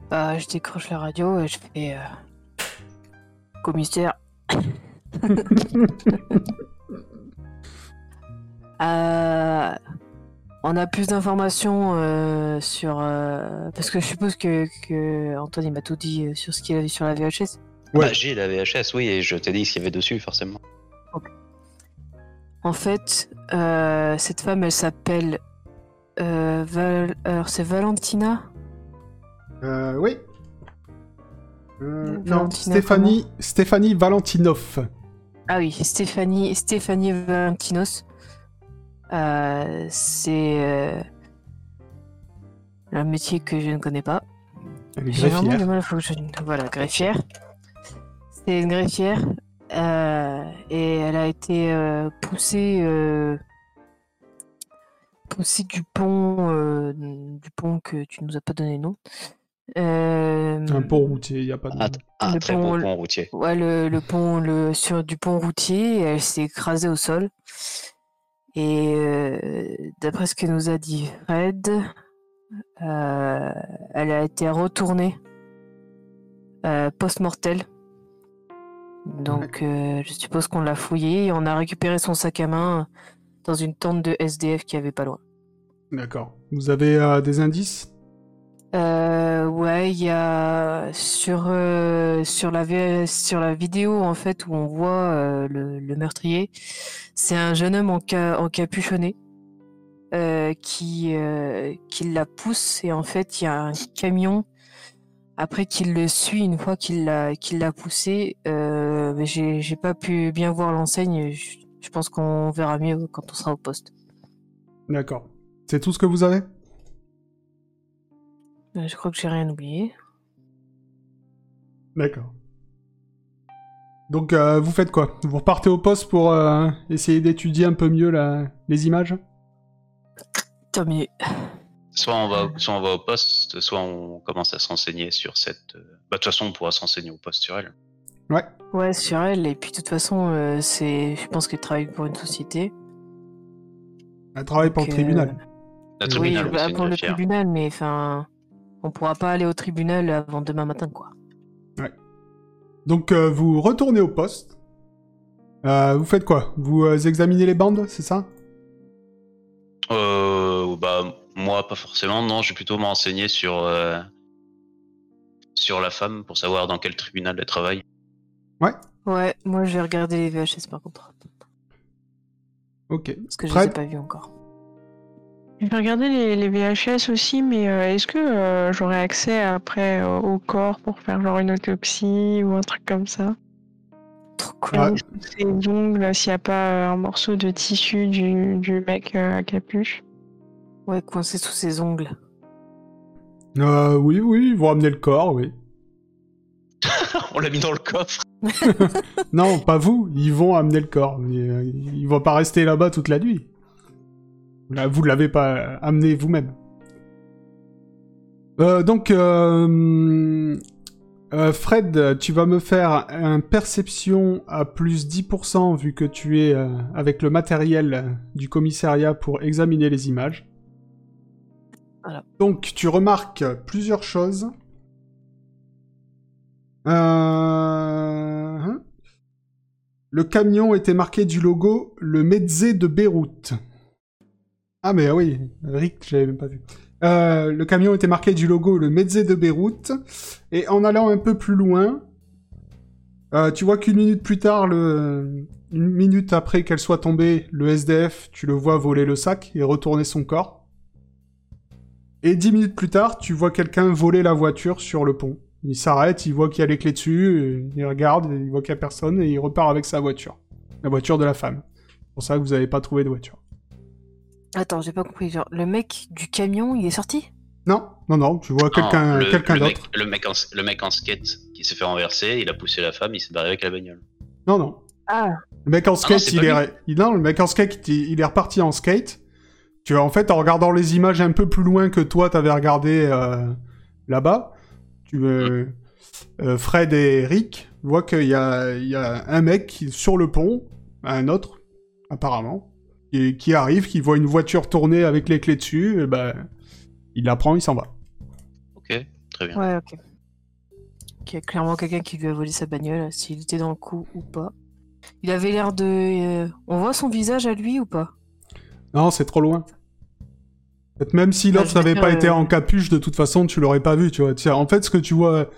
Bah, je décroche la radio et je fais. euh, Commissaire. [LAUGHS] Euh, on a plus d'informations euh, sur. euh, parce que je suppose que, que Anthony m'a tout dit euh, sur ce qu'il a vu sur la VHS. Ouais. Bah, j'ai la VHS, oui, et je t'ai dit ce qu'il y avait dessus, forcément. En fait, euh, cette femme, elle s'appelle. euh, Val- Alors, c'est Valentina? Euh, oui. Non, Stéphanie, Stéphanie Valentinov. Ah oui, Stéphanie, Stéphanie Valentinos. C'est un métier que je ne connais pas. J'ai vraiment du mal, faut que je- Voilà, greffière. C'est une greffière. Euh, et elle a été euh, poussée, euh, poussée du pont, euh, du pont que tu nous as pas donné le nom. Euh, Un pont routier, il n'y a pas de... Un, un Le très pont- beau pont routier. Ouais, le, le pont, le, sur du pont routier, elle s'est écrasée au sol. Et euh, d'après ce que nous a dit Fred, euh, elle a été retournée euh, post-mortel. Donc euh, je suppose qu'on l'a fouillée et on a récupéré son sac à main dans une tente de SDF qui avait pas loin. D'accord. Vous avez euh, des indices? Euh, ouais, il y a sur euh, sur la sur la vidéo en fait où on voit le, le meurtrier, c'est un jeune homme en ca- encapuchonné qui qui la pousse et en fait il y a un camion après qu'il le suit une fois qu'il l'a qu'il l'a poussé. Euh, j'ai j'ai pas pu bien voir l'enseigne. Je, je pense qu'on verra mieux quand on sera au poste. D'accord. C'est tout ce que vous avez? Euh, Je crois que j'ai rien oublié. D'accord. Donc, euh, vous faites quoi? Vous repartez au poste pour euh, essayer d'étudier un peu mieux la- les images? Tant mieux. Soit on, va, soit on va au poste, soit on commence à se renseigner sur cette. euh, Bah, de toute façon, on pourra se renseigner au poste sur elle. Ouais. Ouais, sur elle. Et puis, de toute façon, euh, c'est, je pense qu'elle travaille pour une société. Elle travaille pour le tribunal. La oui, tribunal, oui, bah, pour le tribunal, mais enfin, on pourra pas aller au tribunal avant demain matin, quoi. Donc, euh, vous retournez au poste. Euh, vous faites quoi? Vous euh, examinez les bandes, c'est ça? Euh, bah, moi, pas forcément. Non, je vais plutôt me renseigner sur, euh, sur la femme pour savoir dans quel tribunal elle travaille. Ouais, moi, je vais regarder les VHS par contre, Ok. parce que je Fred les ai pas vus encore. Je vais regarder les, les VHS aussi, mais euh, est-ce que euh, j'aurai accès après euh, au corps pour faire genre une autopsie ou un truc comme ça? Trop cool. Ah, Ces ongles, s'il n'y a pas un morceau de tissu du, du mec à capuche? Ouais, coincé sous ses ongles. euh, oui, oui, vous ramenez le corps, oui. [LAUGHS] on l'a mis dans le coffre. [LAUGHS] Non, pas vous, ils vont amener le corps. Mais, euh, ils vont pas rester là-bas toute la nuit. Là, vous l'avez pas amené vous-même. Euh, donc, euh, euh, Fred, tu vas me faire un perception à plus 10% vu que tu es euh, avec le matériel euh, du commissariat pour examiner les images. Donc, tu remarques plusieurs choses. Euh... hein. Le camion était marqué du logo le Medze de Beyrouth. Ah mais oui, Rick, j'avais même pas vu. Euh, le camion était marqué du logo le Medze de Beyrouth. Et en allant un peu plus loin, euh, tu vois qu'une minute plus tard, une minute après qu'elle soit tombée, le SDF, tu le vois voler le sac et retourner son corps. Et dix minutes plus tard, tu vois quelqu'un voler la voiture sur le pont. Il s'arrête, il voit qu'il y a les clés dessus, et il regarde, il voit qu'il y a personne, et il repart avec sa voiture. La voiture de la femme. C'est pour ça que vous n'avez pas trouvé de voiture. Attends, j'ai pas compris. Genre, le mec du camion, il est sorti? Non, non, non, tu vois quelqu'un d'autre. Le mec, en, le mec en skate qui s'est fait renverser, il a poussé la femme, il s'est barré avec la bagnole. Non, non. Ah, Le mec en skate, c'est il, est... il- non, le mec en skate, il, il est reparti en skate. Tu vois, en fait, en regardant les images un peu plus loin que toi, t'avais regardé euh, là-bas, tu, euh, euh, Fred et Rick voient qu'il y a, il y a un mec qui, sur le pont, un autre, apparemment, qui, qui arrive, qui voit une voiture tourner avec les clés dessus, et ben, il la prend, il s'en va. Ok, très bien. ouais, ok. Il y a clairement quelqu'un qui lui a volé sa bagnole, s'il était dans le coup ou pas. Il avait l'air de. euh, On voit son visage à lui ou pas? Non, c'est trop loin. Même si l'autre veux n'avait pas été euh, en capuche, de toute façon, tu l'aurais pas vu, tu vois. En fait, ce que tu vois,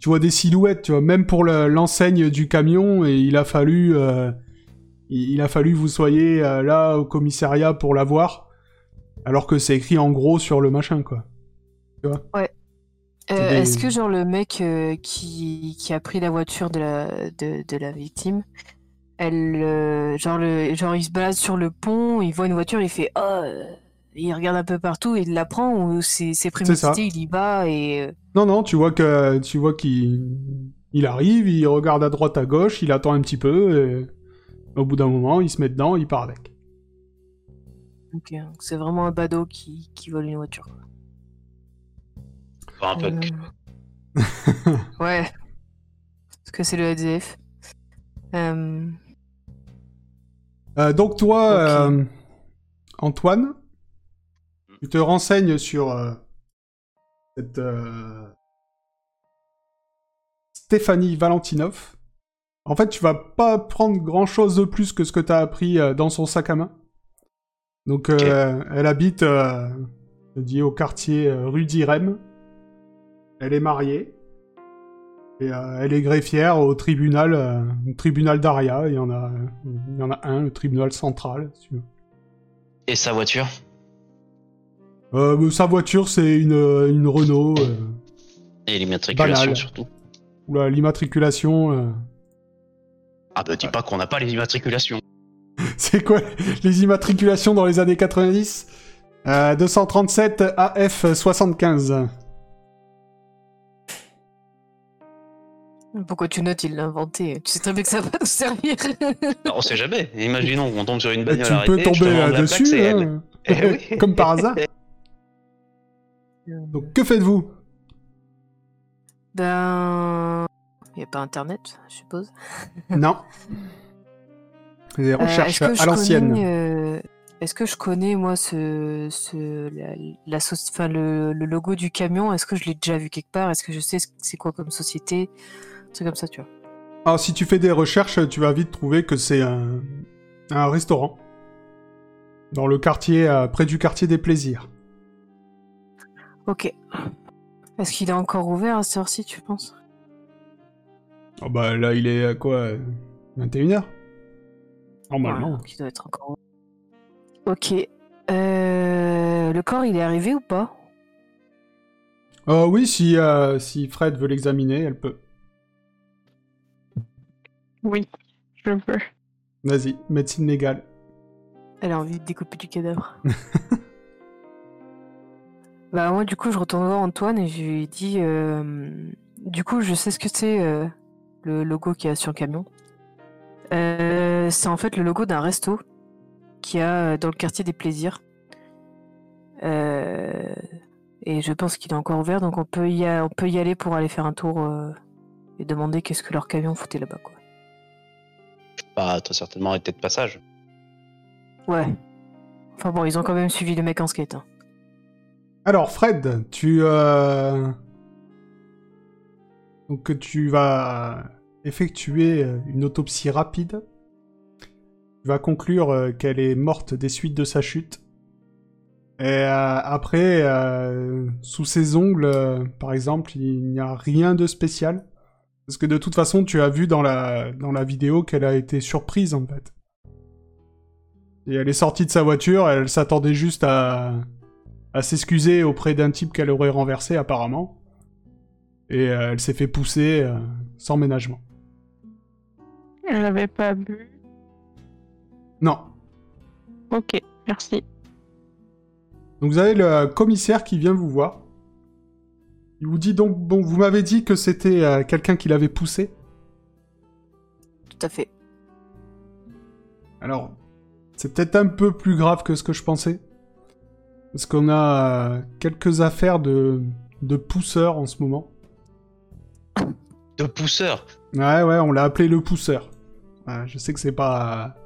tu vois des silhouettes, tu vois. Même pour le- l'enseigne du camion, et il a fallu, euh, il, il a fallu que vous soyez euh, là au commissariat pour la voir, alors que c'est écrit en gros sur le machin, quoi. Euh, des- Est-ce que genre le mec euh, qui, qui a pris la voiture de la, de, de la victime, elle, euh, genre, le, genre il se balade sur le pont, il voit une voiture, il fait oh, euh, il regarde un peu partout, il la prend ou c'est prémédité, il y va et euh, Non, non, tu vois que, tu vois qu'il, il arrive, il regarde à droite, à gauche, il attend un petit peu, et au bout d'un moment, il se met dedans, il part avec. ok, c'est vraiment un badaud qui, qui vole une voiture. Enfin, un peu. Euh, [LAUGHS] ouais, parce que c'est le SDF. Euh, Euh, donc toi, euh, Antoine, tu te renseignes sur euh, cette euh, Stéphanie Valentinov. En fait, tu vas pas prendre grand-chose de plus que ce que tu as appris euh, dans son sac à main. Donc, euh, elle habite, euh, je dis, au quartier euh, rue d'Irem. Elle est mariée. Euh, elle est greffière au tribunal, euh, tribunal d'Aria. Il y en a, il y en a un, le tribunal central. Si tu veux. Et sa voiture? Euh, bah, Sa voiture, c'est une, une Renault. Euh, Et l'immatriculation surtout. Oula, l'immatriculation. Ah bah dis pas qu'on n'a pas les immatriculations. [LAUGHS] c'est quoi les immatriculations dans les années 90 237 AF75. Pourquoi tu notes, il l'a inventé. Tu sais très bien que ça va nous servir. Bah, on sait jamais. Imaginons qu'on tombe sur une bagnole tu arrêtée. peux tomber là-dessus, hein. Eh oui. [LAUGHS] comme par hasard. [LAUGHS] Donc que faites-vous? Ben. Il n'y a pas internet, je suppose. [LAUGHS] Non. Les Euh, recherches est-ce que je à l'ancienne. connais, euh, Est-ce que je connais, moi, ce, ce, la, la soci- enfin, le, le logo du camion? Est-ce que je l'ai déjà vu quelque part? Est-ce que je sais ce- c'est quoi comme société? C'est comme ça, tu vois. Alors si tu fais des recherches, tu vas vite trouver que c'est un, un restaurant. Dans le quartier, euh, près du quartier des plaisirs. Ok. Est-ce qu'il est encore ouvert à cette heure-ci, tu penses? Oh bah là, il est à quoi? euh, 21h Normalement. Ouais, donc il doit être encore ouvert. Ok. Euh, le corps, il est arrivé ou pas? Euh, oui, si, euh, si Fred veut l'examiner, elle peut. Oui, je peux. Vas-y, médecine légale. Elle a envie de découper du cadavre. [LAUGHS] bah moi du coup je retourne voir Antoine et je lui dis euh, du coup je sais ce que c'est euh, le logo qu'il y a sur le camion. Euh, c'est en fait le logo d'un resto qu'il y a dans le quartier des plaisirs. Euh, et je pense qu'il est encore ouvert donc on peut y, a- on peut y aller pour aller faire un tour euh, et demander qu'est-ce que leur camion foutait là-bas quoi. Bah très certainement été de passage. Ouais. Enfin bon ils ont quand même suivi le mec en skate. hein. Alors, Fred, tu... euh, Donc tu vas effectuer euh, une autopsie rapide. Tu vas conclure euh, qu'elle est morte des suites de sa chute. Et euh, après, euh, sous ses ongles, euh, par exemple, il n'y a rien de spécial. Parce que de toute façon, tu as vu dans la, dans la vidéo qu'elle a été surprise, en fait. Et elle est sortie de sa voiture, elle s'attendait juste à, à s'excuser auprès d'un type qu'elle aurait renversé, apparemment. Et euh, elle s'est fait pousser euh, sans ménagement. Elle n'avait pas bu. Non. Ok, merci. Donc vous avez le commissaire qui vient vous voir. Il vous dit donc, bon, vous m'avez dit que c'était euh, quelqu'un qui l'avait poussé. Tout à fait. Alors, c'est peut-être un peu plus grave que ce que je pensais. Parce qu'on a euh, quelques affaires de, de pousseurs en ce moment. De pousseur. Ouais, ouais, on l'a appelé le pousseur. Ouais, je sais que c'est pas...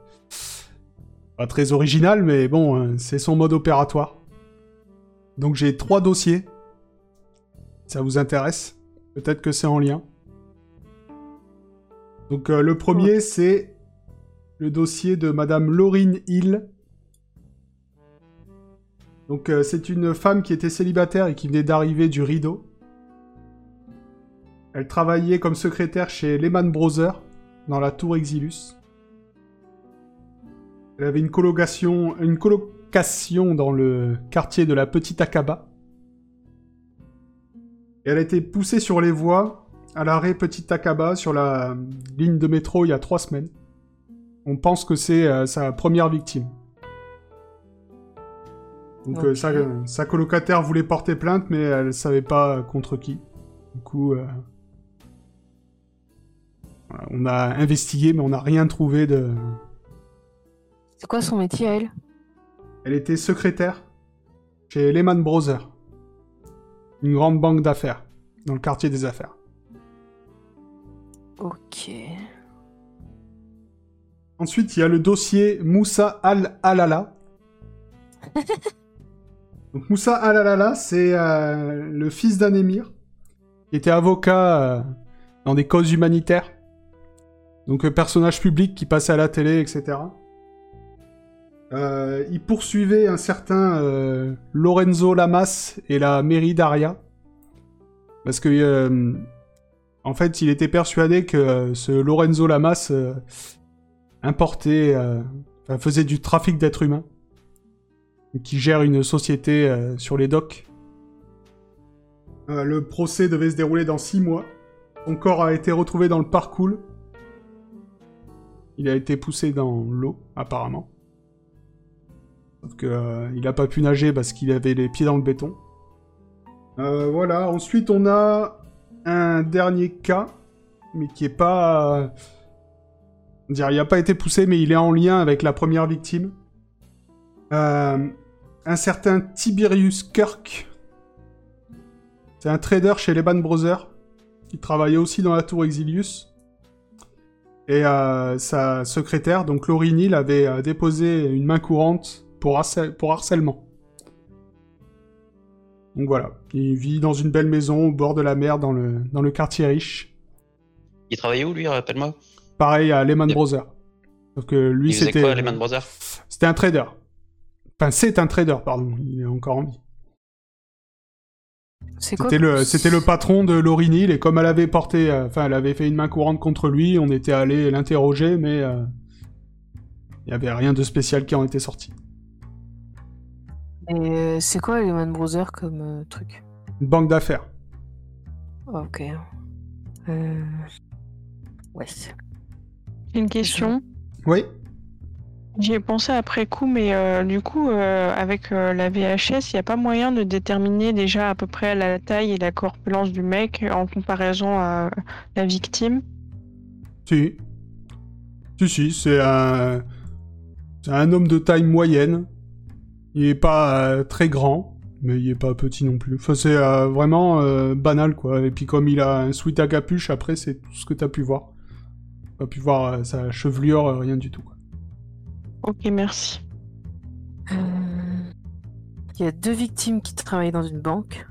pas très original, mais bon, euh, c'est son mode opératoire. Donc j'ai trois dossiers. Ça vous intéresse? Peut-être que c'est en lien. Donc euh, le premier, c'est le dossier de Madame Laurine Hill. Donc euh, c'est une femme qui était célibataire et qui venait d'arriver du Rideau. Elle travaillait comme secrétaire chez Lehman Brothers dans la tour Exilus. Elle avait une colocation, une colocation dans le quartier de la Petite Akaba. Et elle a été poussée sur les voies à l'arrêt Petite Akaba sur la ligne de métro il y a trois semaines. On pense que c'est euh, sa première victime. Donc euh, sa, sa colocataire voulait porter plainte, mais elle savait pas contre qui. Du coup, euh, voilà, on a investigué, mais on n'a rien trouvé de. C'est quoi son métier à elle? Elle était secrétaire chez Lehman Brothers, une grande banque d'affaires dans le quartier des affaires. Ok. Ensuite, il y a le dossier Moussa Al-Alala. [LAUGHS] Donc Moussa Al-Alala, c'est euh, le fils d'un émir qui était avocat euh, dans des causes humanitaires. Donc euh, personnage public qui passait à la télé, etc. Euh, il poursuivait un certain euh, Lorenzo Lamas et la mairie d'Aria. Parce que, euh, en fait, il était persuadé que ce Lorenzo Lamas importait, faisait du trafic d'êtres humains, qui gère une société sur les docks. Le procès devait se dérouler dans six mois. Son corps a été retrouvé dans le parcours. Il a été poussé dans l'eau, apparemment. Sauf que euh, il a pas pu nager parce qu'il avait les pieds dans le béton. Euh, voilà. Ensuite, on a un dernier cas, mais qui est pas. euh, dirait, il n'a pas été poussé, mais il est en lien avec la première victime. Un certain Tiberius Kirk. C'est un trader chez Lehman Brothers. qui travaillait aussi dans la tour Exilius. Et sa secrétaire, donc Laurie Neal, avait déposé une main courante pour, harcè- pour harcèlement. Donc voilà, il vit dans une belle maison au bord de la mer dans le, dans le quartier riche. Il travaillait où lui, rappelle-moi Pareil à Lehman Yep. Brothers. Sauf que lui, c'était. quoi, Lehman Brothers? C'était un trader. Enfin, c'est un trader, pardon. Il est encore en vie. C'était le, c'était le patron de Laurie Neal, et comme elle avait porté, euh, enfin, elle avait fait une main courante contre lui, on était allé l'interroger, mais euh, il y avait rien de spécial qui en était sorti. Et euh, c'est quoi Lehman Brothers comme euh, truc? Une banque d'affaires. Ah, Ok. Euh... Ouais. Une question. Oui. J'y ai pensé après coup, mais euh, du coup, euh, avec euh, la VHS, il n'y a pas moyen de déterminer déjà à peu près la taille et la corpulence du mec en comparaison à la victime? Si. Si, si, c'est un, c'est un homme de taille moyenne. Il est pas euh, très grand, mais il est pas petit non plus. Enfin, c'est euh, vraiment euh, banal, quoi. Et puis comme il a un sweat à capuche, après, c'est tout ce que t'as pu voir. Pas pu voir euh, sa chevelure, euh, rien du tout. Quoi. Ok, merci. Euh, Il y a deux victimes qui travaillent dans une banque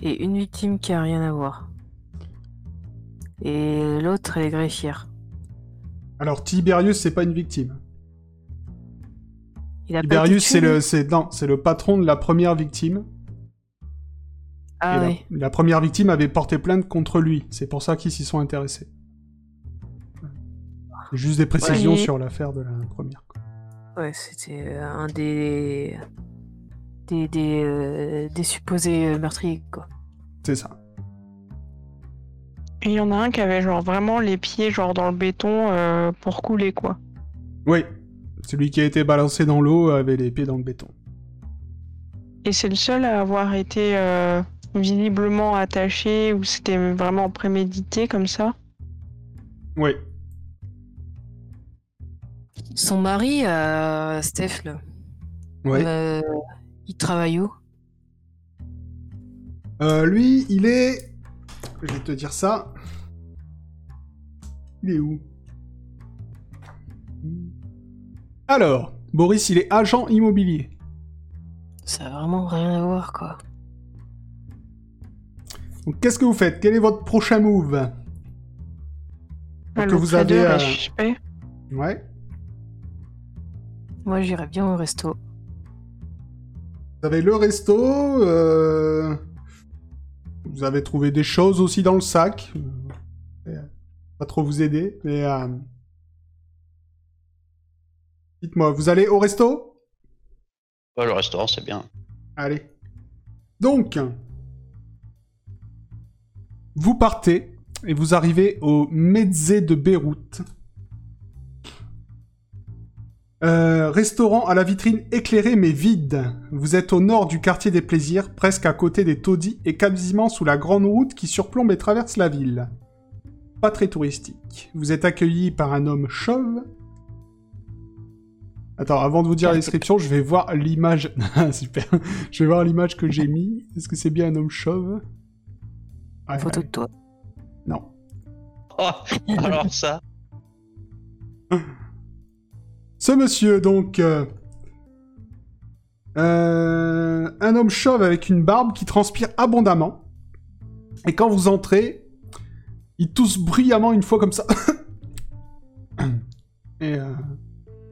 et une victime qui a rien à voir. Et l'autre, elle est greffière. Alors, Tiberius, c'est pas une victime. Il a c'est le, c'est, non, c'est le patron de la première victime. Ah la- oui. la, première victime avait porté plainte contre lui. C'est pour ça qu'ils s'y sont intéressés. Juste des précisions Ouais. sur l'affaire de la première. quoi. Ouais, c'était euh, un des. des. des, euh, des supposés euh, meurtriers, quoi. C'est ça. Il y en a un qui avait genre vraiment les pieds genre dans le béton euh, pour couler quoi. Oui. Celui qui a été balancé dans l'eau avait les pieds dans le béton. Et c'est le seul à avoir été euh, visiblement attaché ou c'était vraiment prémédité comme ça? Oui. Son mari, euh, Steph, là, Oui. euh, il travaille où? Euh, lui, il est. Je vais te dire ça. Il est où? Alors, Boris, il est agent immobilier. Ça a vraiment rien à voir, quoi. Donc, qu'est-ce que vous faites? Quel est votre prochain move? Que vous avez, est euh. Ouais. Moi, j'irais bien au resto. Vous avez le resto. euh, Vous avez trouvé des choses aussi dans le sac. Euh, Pas trop vous aider, mais. Dites-moi, vous allez au resto? Ouais, le restaurant, c'est bien. Allez. Donc, vous partez et vous arrivez au Mezzé de Beyrouth. Euh, restaurant à la vitrine éclairée mais vide. Vous êtes au nord du quartier des plaisirs, presque à côté des taudis et quasiment sous la grande route qui surplombe et traverse la ville. Pas très touristique. Vous êtes accueilli par un homme chauve. Attends, avant de vous dire la description, je vais voir l'image. Ah, [LAUGHS] Super. Je vais voir l'image que j'ai mis. Est-ce que c'est bien un homme chauve? Ouais, Photo ouais. de toi. Non. Oh, alors ça. Ce monsieur, donc... euh, euh, un homme chauve avec une barbe qui transpire abondamment. Et quand vous entrez, il tousse bruyamment une fois comme ça. [COUGHS] Et euh,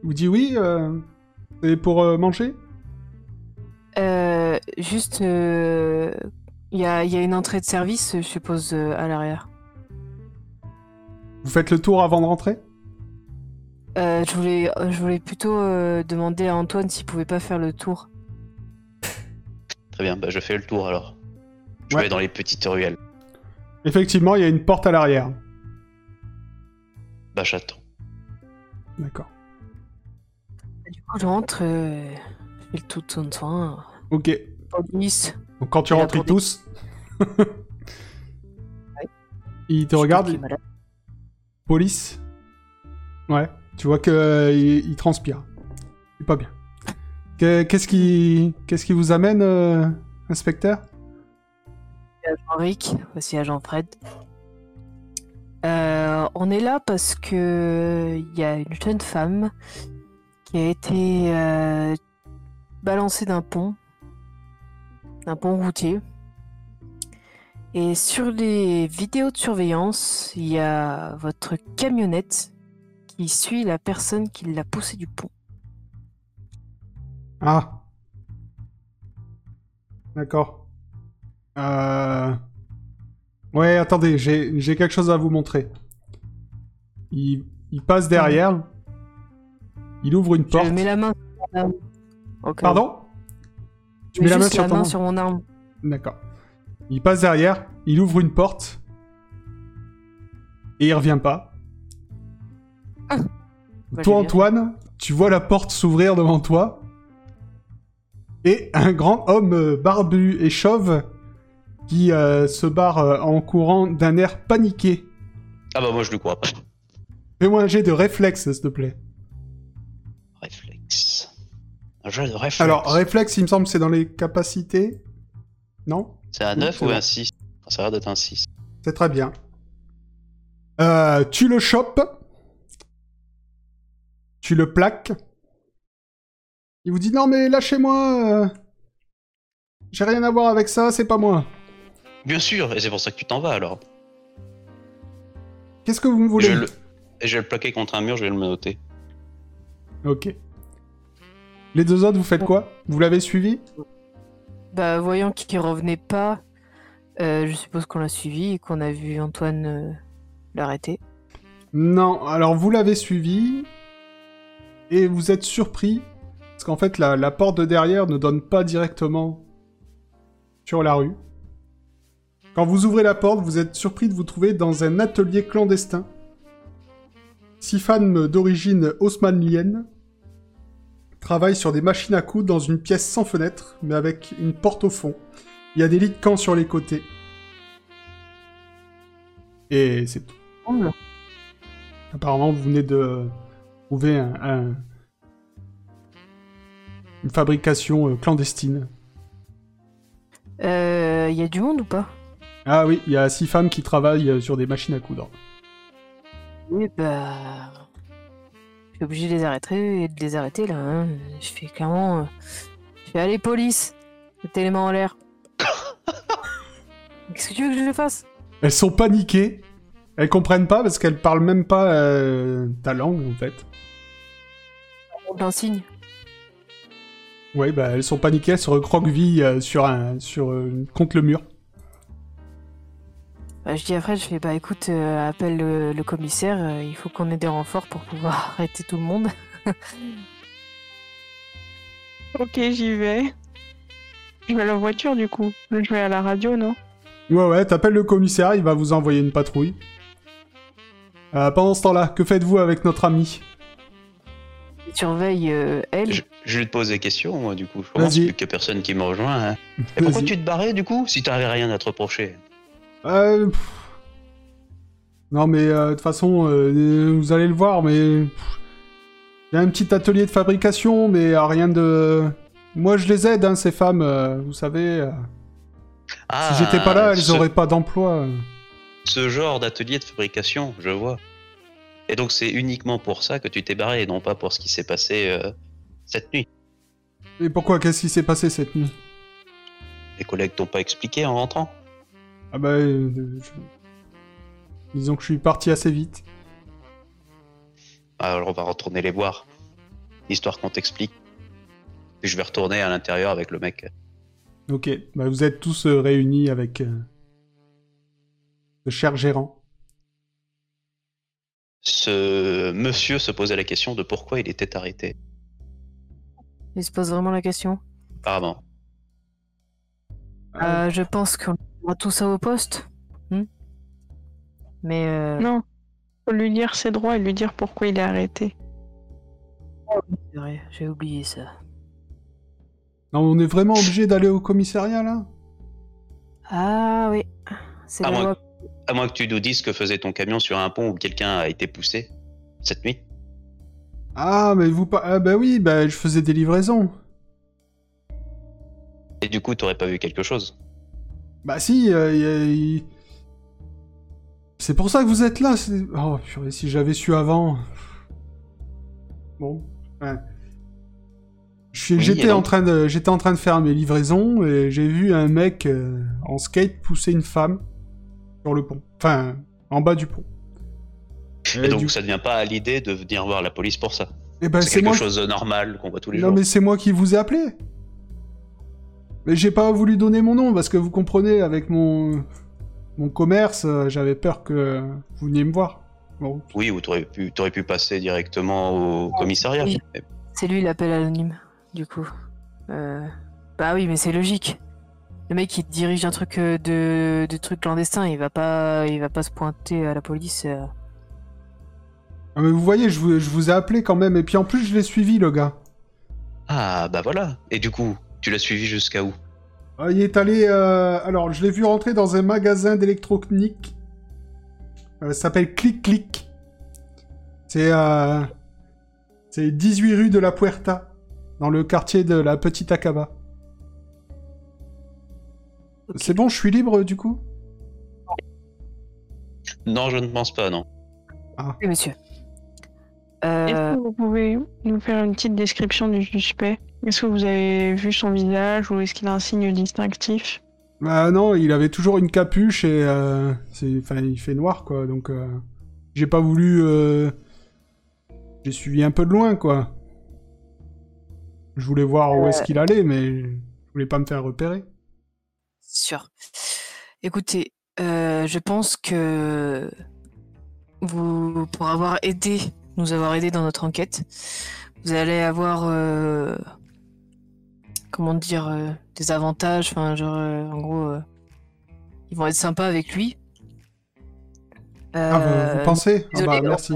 vous dit oui, euh, c'est pour euh, manger? Euh, juste, euh, il y, a, il y a une entrée de service, je suppose, euh, à l'arrière. Vous faites le tour avant de rentrer? Euh, je voulais, je voulais plutôt euh, demander à Antoine s'il pouvait pas faire le tour. Très bien, bah, je fais le tour alors. Je Ouais. vais dans les petites ruelles. Effectivement, il y a une porte à l'arrière. Bah, j'attends. D'accord. Du coup, je rentre, euh, je fais le tout de son soin. Ok. Police. Donc quand tu rentres, il tour des- tousse. [LAUGHS] Il te regarde, Je sais pas qui est malade. police. Ouais, tu vois que euh, il, il transpire. C'est pas bien. Que- Qu'est-ce qui, qu'est-ce qui vous amène, euh, inspecteur? Agent Rick, voici agent Fred. Euh, on est là parce que il y a une jeune femme qui a été euh, balancée d'un pont, d'un pont routier. Et sur les vidéos de surveillance, il y a votre camionnette qui suit la personne qui l'a poussée du pont. Ah. D'accord. Euh... Ouais, attendez, j'ai j'ai quelque chose à vous montrer. Il, il passe derrière. Il ouvre une porte. Je mets la main. Pardon? Tu mets la main sur la ton main sur mon arme. D'accord. Il passe derrière, il ouvre une porte. Et il revient pas. Bah, toi. Antoine, tu vois la porte s'ouvrir devant toi. Et un grand homme euh, barbu et chauve qui euh, se barre euh, en courant d'un air paniqué. Ah bah, moi, je lui crois pas. Fais-moi un jet de réflexe, s'il te plaît. Réflexe. Un jeu de réflexe. Alors, réflexe, il me semble que c'est dans les capacités. Non? C'est un oui, 9 c'est ou un 6 Ça a l'air d'être un 6. C'est très bien. Euh, tu le chopes. Tu le plaques. Il vous dit non mais lâchez-moi. euh, J'ai rien à voir avec ça, c'est pas moi. Bien sûr, et c'est pour ça que tu t'en vas alors. Qu'est-ce que vous me voulez? Je vais le... Et je vais le plaquer contre un mur, je vais le noter. Ok. Les deux autres, vous faites quoi? Vous l'avez suivi? Bah, voyant qu'il revenait pas, euh, je suppose qu'on l'a suivi et qu'on a vu Antoine euh, l'arrêter. Non, alors vous l'avez suivi. Et vous êtes surpris. Parce qu'en fait, la, la porte de derrière ne donne pas directement sur la rue. Quand vous ouvrez la porte, vous êtes surpris de vous trouver dans un atelier clandestin. Six femmes d'origine haussmannienne travaille sur des machines à coudre dans une pièce sans fenêtre, mais avec une porte au fond. Il y a des lits de camp sur les côtés. Et c'est tout. Oh, Apparemment, vous venez de trouver un, un- une fabrication euh, clandestine. Euh, y a du monde ou pas? Ah oui, il y a six femmes qui travaillent euh, sur des machines à coudre. Oui, bah. Je suis obligé de les arrêter et de les arrêter là. hein. Je fais clairement. euh, Je fais aller police Mettez les mains en l'air. [LAUGHS] Qu'est-ce que tu veux que je le fasse? Elles sont paniquées. Elles comprennent pas parce qu'elles parlent même pas euh, ta langue en fait. On un signe. Ouais, bah elles sont paniquées, elles se recroquevillent euh, sur un, sur euh, contre le mur. Bah, je dis après, je fais bah écoute, euh, appelle le, le commissaire, euh, il faut qu'on ait des renforts pour pouvoir [LAUGHS] arrêter tout le monde. [LAUGHS] Ok, j'y vais. Je vais à la voiture du coup. Je vais à la radio, non? Ouais, ouais, t'appelles le commissaire, il va vous envoyer une patrouille. Euh, pendant ce temps-là, que faites-vous avec notre ami Il surveille euh, elle. Je, je vais te poser des questions, moi, du coup. Je pense plus qu'il y a personne qui me rejoint. hein. Et pourquoi tu te barrais, du coup, si t'avais rien à te reprocher? Euh. Non, mais euh, de toute façon, euh, vous allez le voir, mais. Il y a un petit atelier de fabrication, mais euh, rien de. Moi, je les aide, hein, ces femmes, vous savez. euh, Ah, si j'étais pas là, elles ce, auraient pas d'emploi. ce genre d'atelier de fabrication, je vois. Et donc, c'est uniquement pour ça que tu t'es barré, et non pas pour ce qui s'est passé cette nuit. Et pourquoi Qu'est-ce qui s'est passé cette nuit? Les collègues t'ont pas expliqué en rentrant? Ah bah. euh, je- Disons que je suis parti assez vite. Alors, on va retourner les voir, histoire qu'on t'explique. Puis je vais retourner à l'intérieur avec le mec. Ok, bah vous êtes tous euh, réunis avec euh, le cher gérant. Ce monsieur se posait la question de pourquoi il était arrêté. Il se pose vraiment la question? Apparemment. Euh, je pense qu'on tout ça au poste. Hmm Mais euh, Non. Faut lui dire ses droits et lui dire pourquoi il est arrêté. c'est vrai, j'ai oublié ça. Non, on est vraiment obligé d'aller au commissariat là? Ah oui, c'est Ah, la moi- loi. À moins que tu nous dises ce que faisait ton camion sur un pont où quelqu'un a été poussé cette nuit. Ah, mais vous pas. Ah, bah oui, bah je faisais des livraisons. Et du coup, t'aurais pas vu quelque chose. Bah si, euh, c'est pour ça que vous êtes là. Oh, purée, si j'avais su avant. Bon. ouais. Oui, J'étais en train de, j'étais en train de faire mes livraisons et j'ai vu un mec euh, en skate pousser une femme sur le pont. Enfin, en bas du pont. Et donc, du- ça ne vient pas à l'idée de venir voir la police pour ça. Eh ben, c'est quelque moi. chose de normal qu'on voit tous les Non, jours. mais c'est moi qui vous ai appelé. Mais j'ai pas voulu donner mon nom parce que vous comprenez, avec mon mon commerce, euh, j'avais peur que vous veniez me voir. Bon, Oui, ou t'aurais pu, t'aurais pu passer directement au commissariat. oui. C'est lui l'appel anonyme, du coup. Euh, Bah oui, mais c'est logique. Le mec il dirige un truc euh, de, de truc clandestin, il va pas, il va pas se pointer à la police. euh. Ah, mais vous voyez, je vous, je vous ai appelé quand même, et puis en plus je l'ai suivi le gars. Ah, bah voilà. Et du coup, tu l'as suivi jusqu'à où Ah, il est allé. euh, Alors, je l'ai vu rentrer dans un magasin d'électronique. Euh, ça s'appelle Click Click. C'est euh... c'est 18 rue de la Puerta, dans le quartier de la Petite Acaba. C'est bon, je suis libre du coup? Non, je ne pense pas, non. Oui, monsieur. Est-ce que vous pouvez nous faire une petite description du suspect? Est-ce que vous avez vu son visage ou est-ce qu'il a un signe distinctif? Bah non, il avait toujours une capuche et euh, c'est, enfin, il fait noir quoi, donc euh, j'ai pas voulu. euh, J'ai suivi un peu de loin quoi. Je voulais voir où est-ce qu'il allait, mais je voulais pas me faire repérer. sûr. Écoutez, euh, je pense que vous, pour avoir aidé, nous avoir aidé dans notre enquête, vous allez avoir, euh, comment dire, euh, des avantages. Enfin, genre, euh, en gros, euh, ils vont être sympas avec lui. Ah, vous, vous pensez? Ah désolé, bah merci.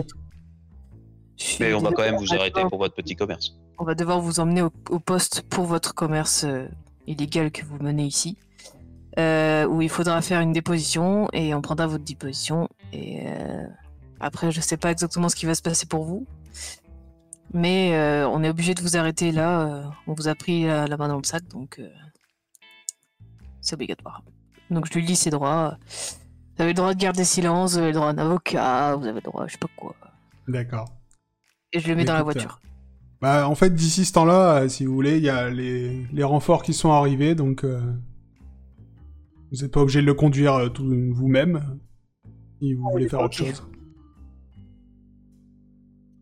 Mais on va quand même vous arrêter pour votre petit commerce. on va devoir vous emmener au, au poste pour votre commerce euh, illégal que vous menez ici. euh, où il faudra faire une déposition et on prendra votre déposition. Et euh, après, je sais pas exactement ce qui va se passer pour vous. Mais euh, on est obligé de vous arrêter là. euh, on vous a pris la, la main dans le sac, donc euh, c'est obligatoire. Donc je lui lis ses droits. Vous avez le droit de garder silence, vous avez le droit à un avocat, vous avez le droit à je sais pas quoi. D'accord. Et je le mets dans la Écoute, voiture. Bah, en fait, d'ici ce temps-là, euh, si vous voulez, il y a les, les renforts qui sont arrivés, donc euh, vous n'êtes pas obligé de le conduire euh, tout vous-même si vous voulez faire autre chose.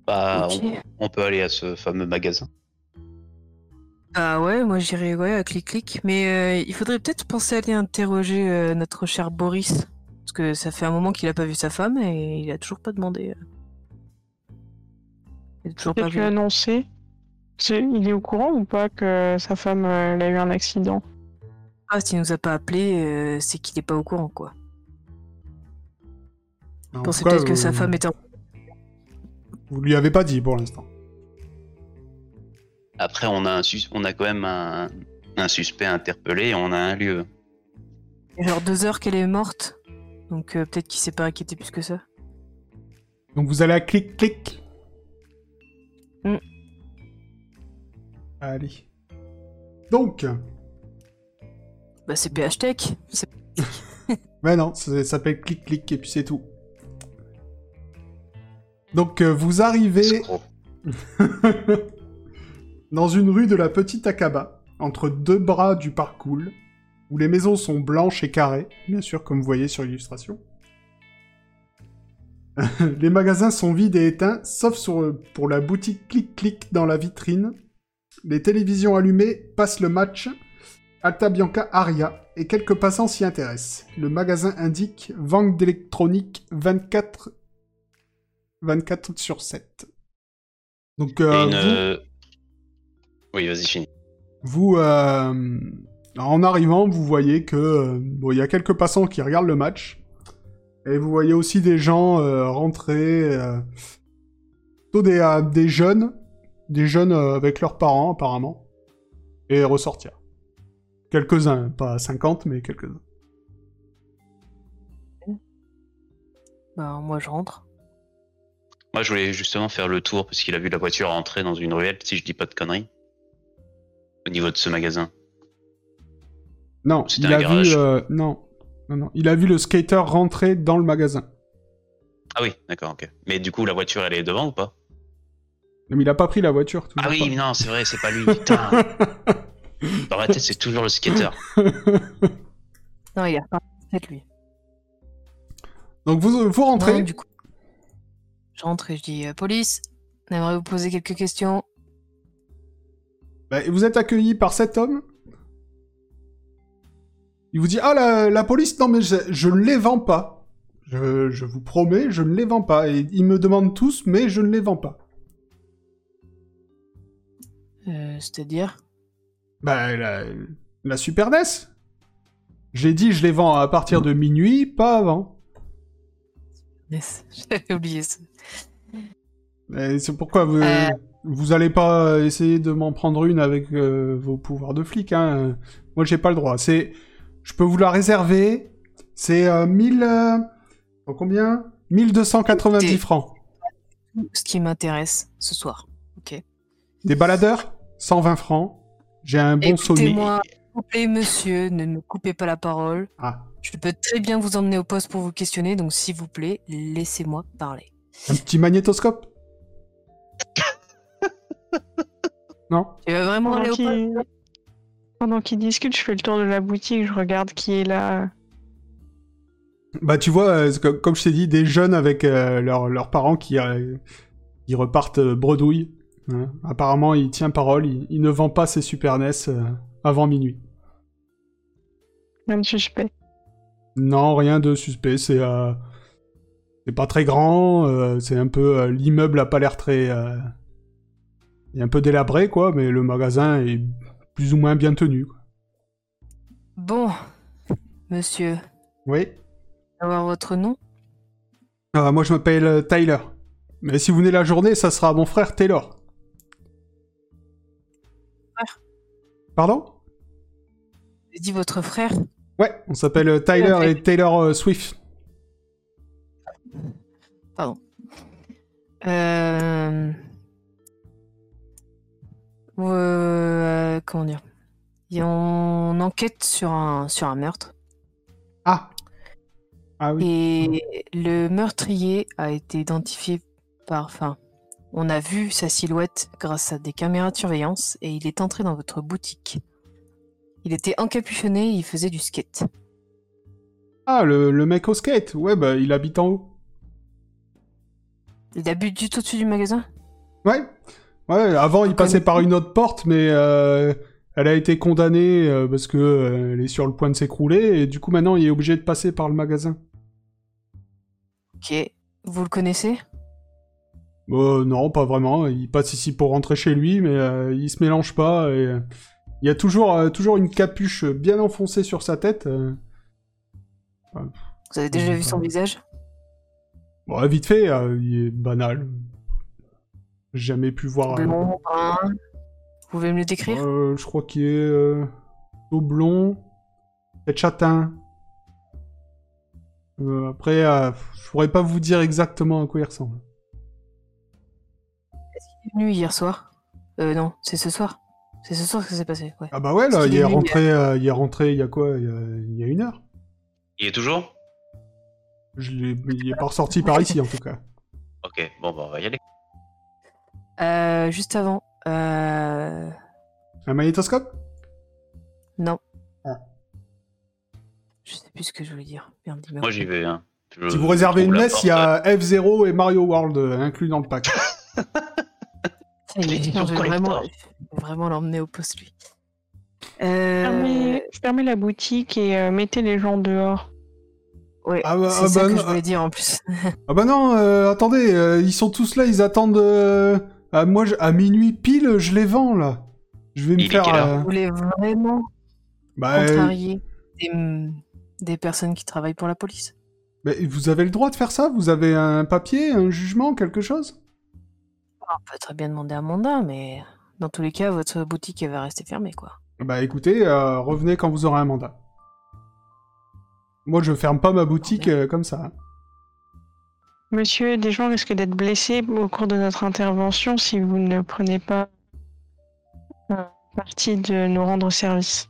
Bah, on, on peut aller à ce fameux magasin. Ah ouais, moi j'irais ouais, à clic-clic. Mais euh, il faudrait peut-être penser à aller interroger euh, notre cher Boris. Parce que ça fait un moment qu'il a pas vu sa femme et il a toujours pas demandé. euh. Il a toujours pas vu. lui annoncer. C'est- Il est au courant ou pas que sa femme euh, a eu un accident? Ah, s'il nous a pas appelé, euh, c'est qu'il est pas au courant quoi. Cas, peut-être que sa femme était en... Vous lui avez pas dit pour l'instant. Après, on a, un sus- on a quand même un, un suspect interpellé et on a un lieu. genre deux heures qu'elle est morte. Donc euh, peut-être qu'il s'est pas inquiété plus que ça. Donc vous allez à clic-clic. Mm. Allez. Donc, Bah c'est PH Tech. [LAUGHS] Ouais, non, ça ça s'appelle clic-clic et puis c'est tout. Donc, euh, vous arrivez [LAUGHS] dans une rue de la Petite Akaba, entre deux bras du parcours, où les maisons sont blanches et carrées, bien sûr, comme vous voyez sur l'illustration. [LAUGHS] les magasins sont vides et éteints, sauf sur- pour la boutique clic-clic dans la vitrine. Les télévisions allumées passent le match Alta Bianca Aria, et quelques passants s'y intéressent. Le magasin indique vente d'électronique 24... 24 sur 7. Donc, euh, une, vous, euh, Oui, vas-y, finis. vous, euh, en arrivant, vous voyez que bon, il y a quelques passants qui regardent le match, et vous voyez aussi des gens euh, rentrer, euh, plutôt des, euh, des jeunes, des jeunes euh, avec leurs parents apparemment, et ressortir. Quelques-uns, pas 50, mais quelques-uns. Bah moi je rentre. Moi, je voulais justement faire le tour parce qu'il a vu la voiture entrer dans une ruelle, si je dis pas de conneries. Au niveau de ce magasin. Non, il un a garage. vu, euh, non, non, non, il a vu le skater rentrer dans le magasin. Ah oui, d'accord, ok. Mais du coup, la voiture, elle est devant ou pas? Mais il a pas pris la voiture. Ah oui, mais non, c'est vrai, c'est pas lui. Putain. [LAUGHS] Dans ma tête, c'est toujours le skater. Non, il a pas peut-être lui. Donc vous, vous Non, rentrez. du coup, je rentre et je dis euh, police. On aimerait vous poser quelques questions. Bah, et vous êtes accueilli par cet homme? Il vous dit Ah, la, la police, non, mais je, je ne les vends pas. Je, je vous promets, je ne les vends pas. Et ils me demandent tous, mais je ne les vends pas. Euh, C'est-à-dire? Bah, la, la Super NES. J'ai dit, je les vends à partir de minuit, pas avant. Yes, [LAUGHS] J'avais oublié ça. C'est pourquoi vous, Euh. vous allez pas essayer de m'en prendre une avec euh, vos pouvoirs de flic. Hein. Moi, j'ai pas le droit. C'est, je peux vous la réserver. C'est euh, 1000. euh, combien? 1290 Écoutez. francs. Ce qui m'intéresse ce soir. Des baladeurs? 120 francs. J'ai un bon Sony. Écoutez-moi, s'il vous plaît, monsieur, ne me coupez pas la parole. Ah, Je peux très bien vous emmener au poste pour vous questionner, donc s'il vous plaît, laissez-moi parler. un petit magnétoscope? [LAUGHS] Non Tu vas vraiment Pendant aller au qu'ils Pendant qu'ils discutent, je fais le tour de la boutique, je regarde qui est là. Bah, tu vois, euh, c'est comme, comme je t'ai dit, des jeunes avec euh, leurs leurs parents qui, euh, qui repartent euh, bredouille. hein. Apparemment, il tient parole, il, il ne vend pas ses Super NES euh, avant minuit. Rien de suspect. Non, rien de suspect, c'est euh, c'est pas très grand, euh, c'est un peu... euh, L'immeuble a pas l'air très... euh, est un peu délabré, quoi, mais le magasin est plus ou moins bien tenu. quoi. Bon, monsieur, Oui avoir votre nom? Ah, Moi, je m'appelle euh, Tyler. Mais si vous venez la journée, ça sera mon frère Taylor. frère Pardon? J'ai dit votre frère Ouais, on s'appelle euh, Tyler et Taylor euh, Swift. Euh... euh, Comment dire? Et On enquête sur un, sur un meurtre. Ah Ah oui. Et le meurtrier a été identifié par... Enfin, on a vu sa silhouette grâce à des caméras de surveillance et il est entré dans votre boutique. Il était encapuchonné et il faisait du skate. Ah, le, le mec au skate. Ouais, bah, il habite en haut. Il habite du tout au-dessus du magasin? Ouais. Ouais, avant, il passait par une autre porte, mais euh, elle a été condamnée euh, parce que euh, elle est sur le point de s'écrouler, et du coup, maintenant, il est obligé de passer par le magasin. Ok. Vous le connaissez? Euh, non, pas vraiment. Il passe ici pour rentrer chez lui, mais euh, il se mélange pas. Et, euh, il y a toujours, toujours une capuche bien enfoncée sur sa tête. Vous avez déjà vu son visage? Bon, vite fait, euh, il est banal. Jamais pu voir. euh, Blond, brun Vous pouvez me le décrire? Euh, je crois qu'il est euh, plutôt blond, peut-être châtain. Euh, après, euh, je pourrais pas vous dire exactement à quoi il ressemble. Il est venu hier soir? Euh, non, c'est ce soir. C'est ce soir que ça s'est passé, ouais. Ah bah ouais, là, qu'il il est rentré, euh, il est rentré il y a quoi? Il y a, il y a une heure. Il est toujours? Je l'ai- il est pas ressorti par ici en tout cas. Ok, bon, bah, on va y aller. Euh, juste avant, euh... Un magnétoscope? Non. Ah. Je sais plus ce que je voulais dire. Merde. Moi, j'y vais. Hein. Je- Si vous réservez je une messe, il y a F0 et Mario World euh, inclus dans le pack. [LAUGHS] Les je vais vraiment, je vraiment l'emmener au poste, lui. Euh... Fermez, fermez la boutique et euh, mettez les gens dehors. Ouais, Ah bah- c'est ah ça bah que non, je voulais dire en plus. [LAUGHS] Ah bah non, euh, attendez, euh, ils sont tous là, ils attendent. euh, à moi, je- à minuit pile, je les vends là. Je vais me Il faire. euh, Vous voulez vraiment bah, euh, contrarier des, des personnes qui travaillent pour la police? Mais vous avez le droit de faire ça? Vous avez un papier, un jugement, quelque chose? On peut très bien demander un mandat, mais dans tous les cas, votre boutique elle va rester fermée, quoi. Bah écoutez, euh, revenez quand vous aurez un mandat. Moi, je ferme pas ma boutique euh, comme ça. Monsieur, des gens risquent d'être blessés au cours de notre intervention si vous ne prenez pas euh, partie de nous rendre service.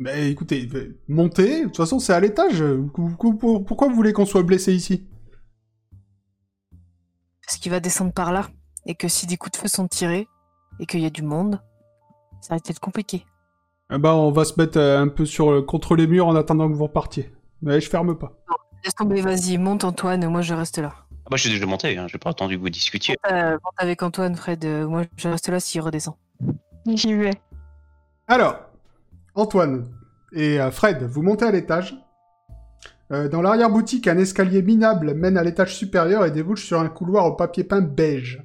Bah écoutez, euh, montez, de toute façon, c'est à l'étage. Pou- pou- pou- Pourquoi vous voulez qu'on soit blessé ici? Parce qu'il va descendre par là, et que si des coups de feu sont tirés, et qu'il y a du monde, ça risque d'être compliqué. Eh Bah on va se mettre euh, un peu sur, le- contre les murs en attendant que vous repartiez. Mais je ferme pas. Laisse tomber, vas-y, monte Antoine, moi je reste là. Ah bah, je suis déjà monté, hein. j'ai pas attendu que vous discutiez. Euh, monte avec Antoine, Fred, euh, moi je reste là s'il redescend. J'y vais. Alors, Antoine et euh, Fred, vous montez à l'étage. Euh, dans l'arrière-boutique, un escalier minable mène à l'étage supérieur et débouche sur un couloir au papier peint beige.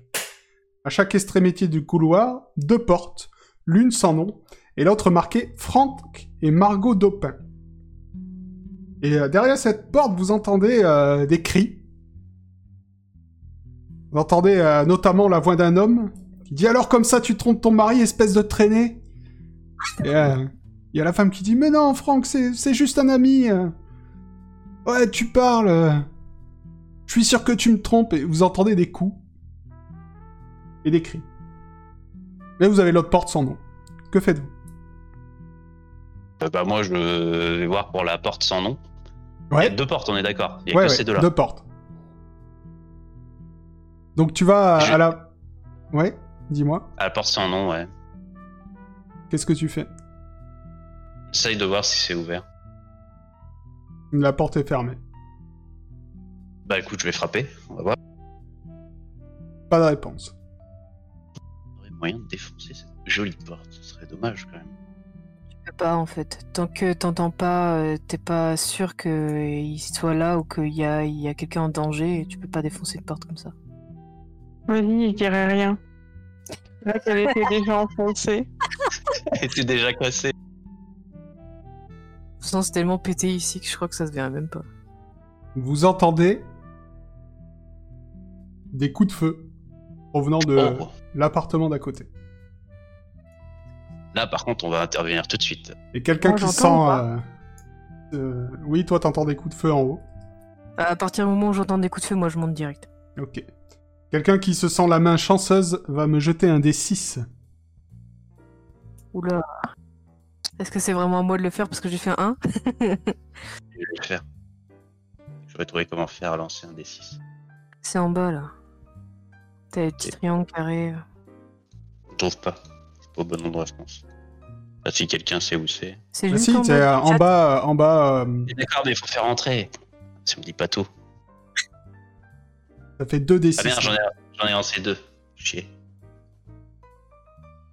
À chaque extrémité du couloir, deux portes, l'une sans nom et l'autre marquée Franck et Margot Dopin. Et euh, derrière cette porte, vous entendez euh, des cris. Vous entendez euh, notamment la voix d'un homme qui dit alors comme ça tu trompes ton mari, espèce de traînée? Il y a la femme qui dit Mais non, Franck, c'est juste un ami. Ouais, tu parles. Je suis sûr que tu me trompes. Et vous entendez des coups. Et des cris. Mais vous avez l'autre porte sans nom. Que faites-vous? Bah, moi, je vais voir pour la porte sans nom. Il y a deux portes, on est d'accord. Il y a Ouais, que ouais, ces deux-là. deux portes. Donc tu vas à, Je- à la. Ouais, dis-moi. À la porte sans nom, ouais. Qu'est-ce que tu fais? Essaye de voir si c'est ouvert. La porte est fermée. Bah écoute, je vais frapper. On va voir. Pas de réponse. On aurait moyen de défoncer cette jolie porte. Ce serait dommage quand même. Pas en fait. Tant que t'entends pas, euh, t'es pas sûr qu'il soit là ou qu'il y a, il y a quelqu'un en danger, tu peux pas défoncer une porte comme ça. Vas-y, je dirai rien. Là qu'elle était [LAUGHS] déjà enfoncée. [LAUGHS] Elle était déjà cassée. De toute façon, c'est tellement pété ici que je crois que ça se verra même pas. Vous entendez des coups de feu provenant de Oh. l'appartement d'à côté. Là, par contre, on va intervenir tout de suite. Et quelqu'un qui sent... euh, euh, Oui, toi, t'entends des coups de feu en haut. À partir du moment où j'entends des coups de feu, moi je monte direct. Ok. Quelqu'un qui se sent la main chanceuse va me jeter un des 6. Oula. Est-ce que c'est vraiment à moi de le faire parce que j'ai fait un 1 [LAUGHS] Je vais le faire. J'aurais trouvé comment faire lancer un des 6. C'est en bas là. T'as les petits triangles carrés. Je trouve pas. Pas au bon endroit, je pense. Ah, si quelqu'un sait où c'est. C'est juste si, en c'est bas. en bas, en bas, euh, D'accord, mais il faut faire entrer. Ça me dit pas tout. ça fait 2 des 6. Ah merde, j'en ai, ai lancé deux. Chier.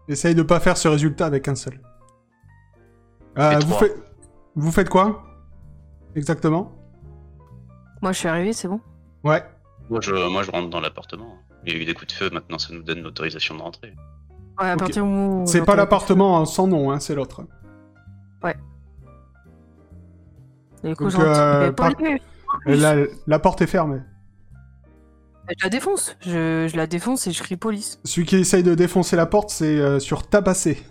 Essaye de pas faire ce résultat avec un seul. Euh, vous, vous faites quoi Exactement? Moi je suis arrivé, c'est bon Ouais. Moi je, moi, je rentre dans l'appartement. Il y a eu des coups de feu, maintenant ça nous donne l'autorisation de rentrer. Ouais, à partir où C'est pas l'appartement hein, sans nom, hein, c'est l'autre. feu. Du coup, Donc, euh, par-. La, la porte est fermée. Je la défonce. Je, je la défonce et je crie police. Celui qui essaye de défoncer la porte, c'est euh, sur tabasser.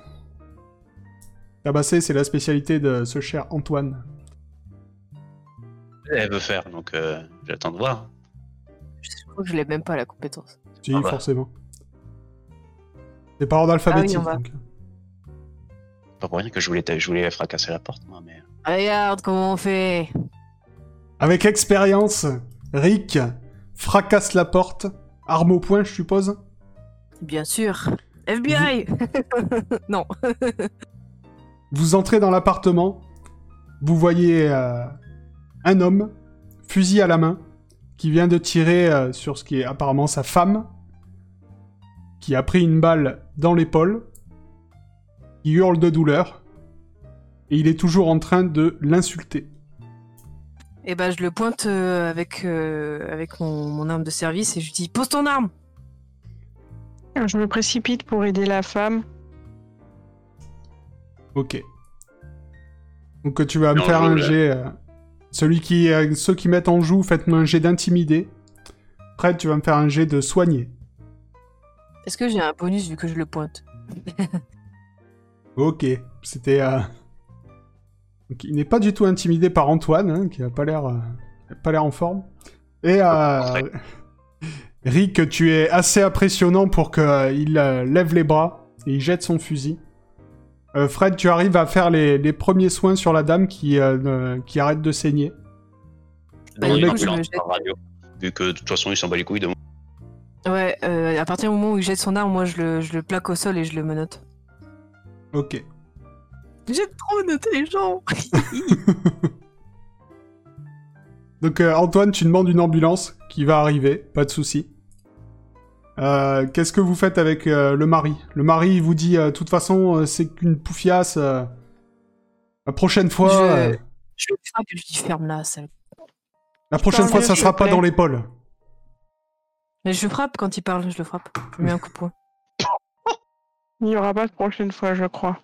Tabasser, c'est la spécialité de ce cher Antoine. Elle veut faire, donc euh, j'attends de voir. Je crois que je l'ai même pas la compétence. Si, Ah bah. forcément. C'est par ordre alphabétique. Ah oui, donc. Pas pour rien que je voulais, je voulais fracasser la porte, moi, mais. Regarde comment on fait. Avec expérience, Rick fracasse la porte, arme au poing, je suppose. Bien sûr. FBI [LAUGHS] Non. [LAUGHS] Vous entrez dans l'appartement, vous voyez euh, un homme, fusil à la main, qui vient de tirer euh, sur ce qui est apparemment sa femme, qui a pris une balle dans l'épaule, qui hurle de douleur, et il est toujours en train de l'insulter. Et ben je le pointe euh, avec, euh, avec mon, mon arme de service et je lui dis pose ton arme Je me précipite pour aider la femme. Ok. Donc tu vas me faire un jet. euh, celui qui, euh, ceux qui mettent en joue, faites-moi un jet d'intimider. Fred, tu vas me faire un jet de soigner. Est-ce que j'ai un bonus vu que je le pointe Ok, c'était. euh, Donc, il n'est pas du tout intimidé par Antoine, hein, qui a pas l'air, euh, a pas l'air en forme. Et euh, Rick, tu es assez impressionnant pour qu'il lève les bras et il jette son fusil. Euh, Fred, tu arrives à faire les, les premiers soins sur la dame qui, euh, qui arrête de saigner. Bah, jette. par radio. Vu que de toute façon, il s'en bat les couilles de moi. Ouais, euh, à partir du moment où il jette son arme, moi je le, je le plaque au sol et je le menote. Ok. J'ai trop noté les gens [LAUGHS] Donc euh, Antoine, tu demandes une ambulance qui va arriver, pas de souci. Euh, Qu'est-ce que vous faites avec le mari? Le mari il vous dit, de toute façon, c'est qu'une poufiasse. la prochaine fois, Je- Je le frappe et je ferme-la, sale. la prochaine fois, ça sera pas plaît. dans l'épaule. Mais je le frappe quand il parle, je le frappe. Je lui mets un coup de poing. Il n'y aura pas de prochaine fois, je crois.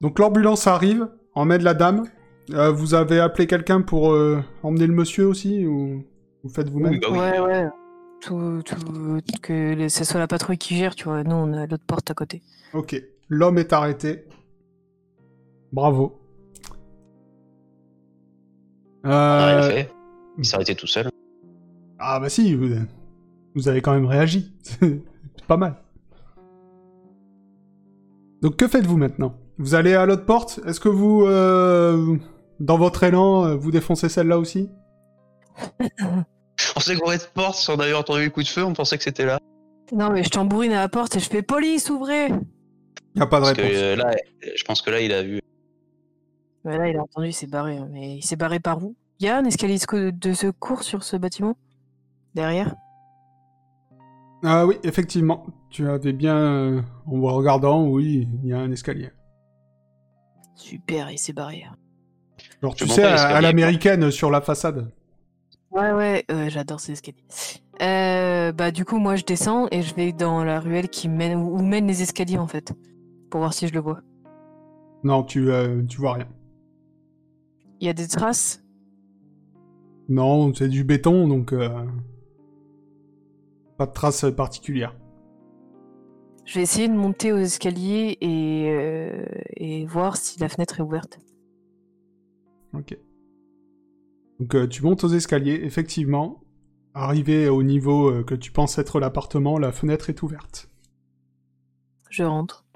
Donc l'ambulance arrive, emmène la dame. Euh, vous avez appelé quelqu'un pour euh, emmener le monsieur aussi ou vous faites vous-même? Oui, bah oui. Ouais, ouais. Tout, tout, que ce soit la patrouille qui gère, tu vois. Nous, on a l'autre porte à côté. Ok. L'homme est arrêté. Bravo. Euh, fait. Il s'est arrêté tout seul. Ah bah si, vous, vous avez quand même réagi. C'est pas mal. Donc que faites-vous maintenant? Vous allez à l'autre porte? Est-ce que vous, euh, dans votre élan, euh, vous défoncez celle-là aussi? On s'est gouré de porte, si on avait entendu les coups de feu, on pensait que c'était là. Non, mais je tambourine à la porte et je fais police, ouvrez Y a pas de Parce que réponse. euh, là, je pense que là, il a vu. Mais là, il a entendu, il s'est barré. hein. Mais il s'est barré par où? Il y a un escalier de secours sur ce bâtiment? Derrière? Ah oui, effectivement. Tu avais bien, euh, en regardant, oui, il y a un escalier. Super, il s'est barré. Genre, tu Je sais, à, l'américaine, sur la façade. Ouais, ouais, euh, j'adore ces escaliers. Euh, bah, du coup, moi, je descends et je vais dans la ruelle qui mène, où où mènent les escaliers, en fait. Pour voir si je le vois. Non, tu, euh, tu vois rien. Il y a des traces? Non, c'est du béton, donc... euh, Pas de traces particulières. Je vais essayer de monter aux escaliers et, euh, et voir si la fenêtre est ouverte. Ok. Donc euh, tu montes aux escaliers, effectivement. Arrivé au niveau euh, que tu penses être l'appartement, la fenêtre est ouverte. Je rentre.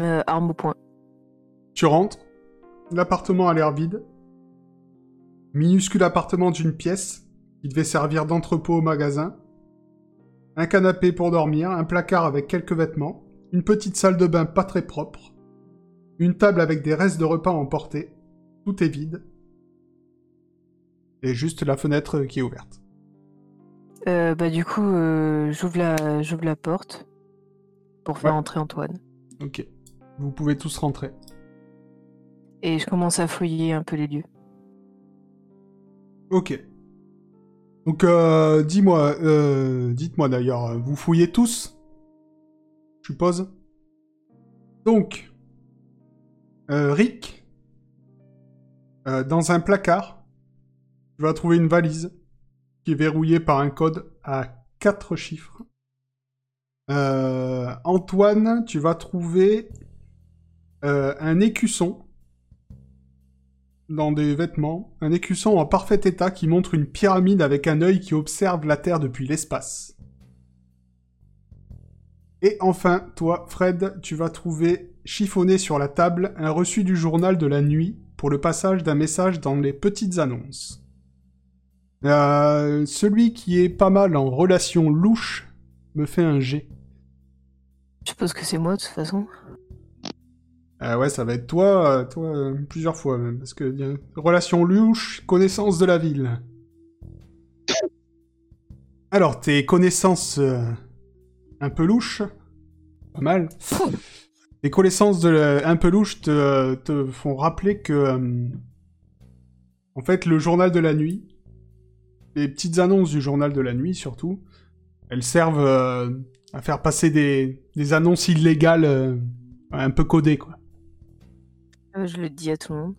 Euh, arme au point. Tu rentres, l'appartement a l'air vide. Minuscule appartement d'une pièce, qui devait servir d'entrepôt au magasin. Un canapé pour dormir, un placard avec quelques vêtements, une petite salle de bain pas très propre, une table avec des restes de repas emportés. Tout est vide. Et juste la fenêtre qui est ouverte. Euh, bah du coup, euh, j'ouvre la, j'ouvre la porte pour faire Ouais. entrer Antoine. Ok. Vous pouvez tous rentrer. Et je commence à fouiller un peu les lieux. Ok. Donc, euh, dis-moi, euh, dites-moi d'ailleurs, vous fouillez tous Je suppose Donc, euh, Rick, dans un placard, tu vas trouver une valise qui est verrouillée par un code à quatre chiffres. Antoine, tu vas trouver un écusson dans des vêtements, un écusson en parfait état qui montre une pyramide avec un œil qui observe la Terre depuis l'espace. Et enfin, toi, Fred, tu vas trouver chiffonné sur la table un reçu du journal de la nuit pour le passage d'un message dans les petites annonces. Euh, celui qui est pas mal en relation louche me fait un G. Je suppose que c'est moi de toute façon. Euh, ouais, ça va être toi, euh, toi euh, plusieurs fois même, parce que euh, relation louche, connaissance de la ville. [LAUGHS] Alors, tes connaissances euh, un peu louches, pas mal. [LAUGHS] Tes connaissances de la- un peu louches te, te font rappeler que, euh, en fait, le journal de la nuit, les petites annonces du journal de la nuit surtout, elles servent euh, à faire passer des, des annonces illégales euh, un peu codées, quoi. Euh, je le dis à tout le monde.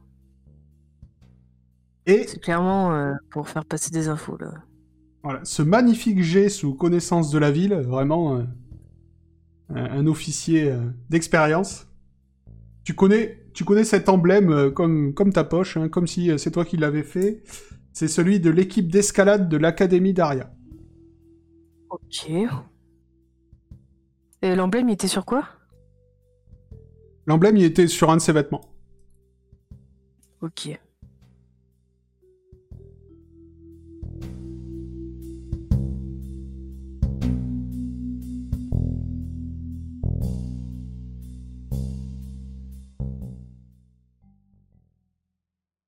Et C'est clairement euh, pour faire passer des infos là. voilà, ce magnifique jet sous connaissance de la ville, vraiment euh, un, officier euh, d'expérience. Tu connais, tu connais cet emblème comme, comme ta poche, hein, comme si c'est toi qui l'avais fait. C'est celui de l'équipe d'escalade de l'Académie d'Aria. Ok. Et l'emblème il était sur quoi? L'emblème, il était sur un de ses vêtements. Ok.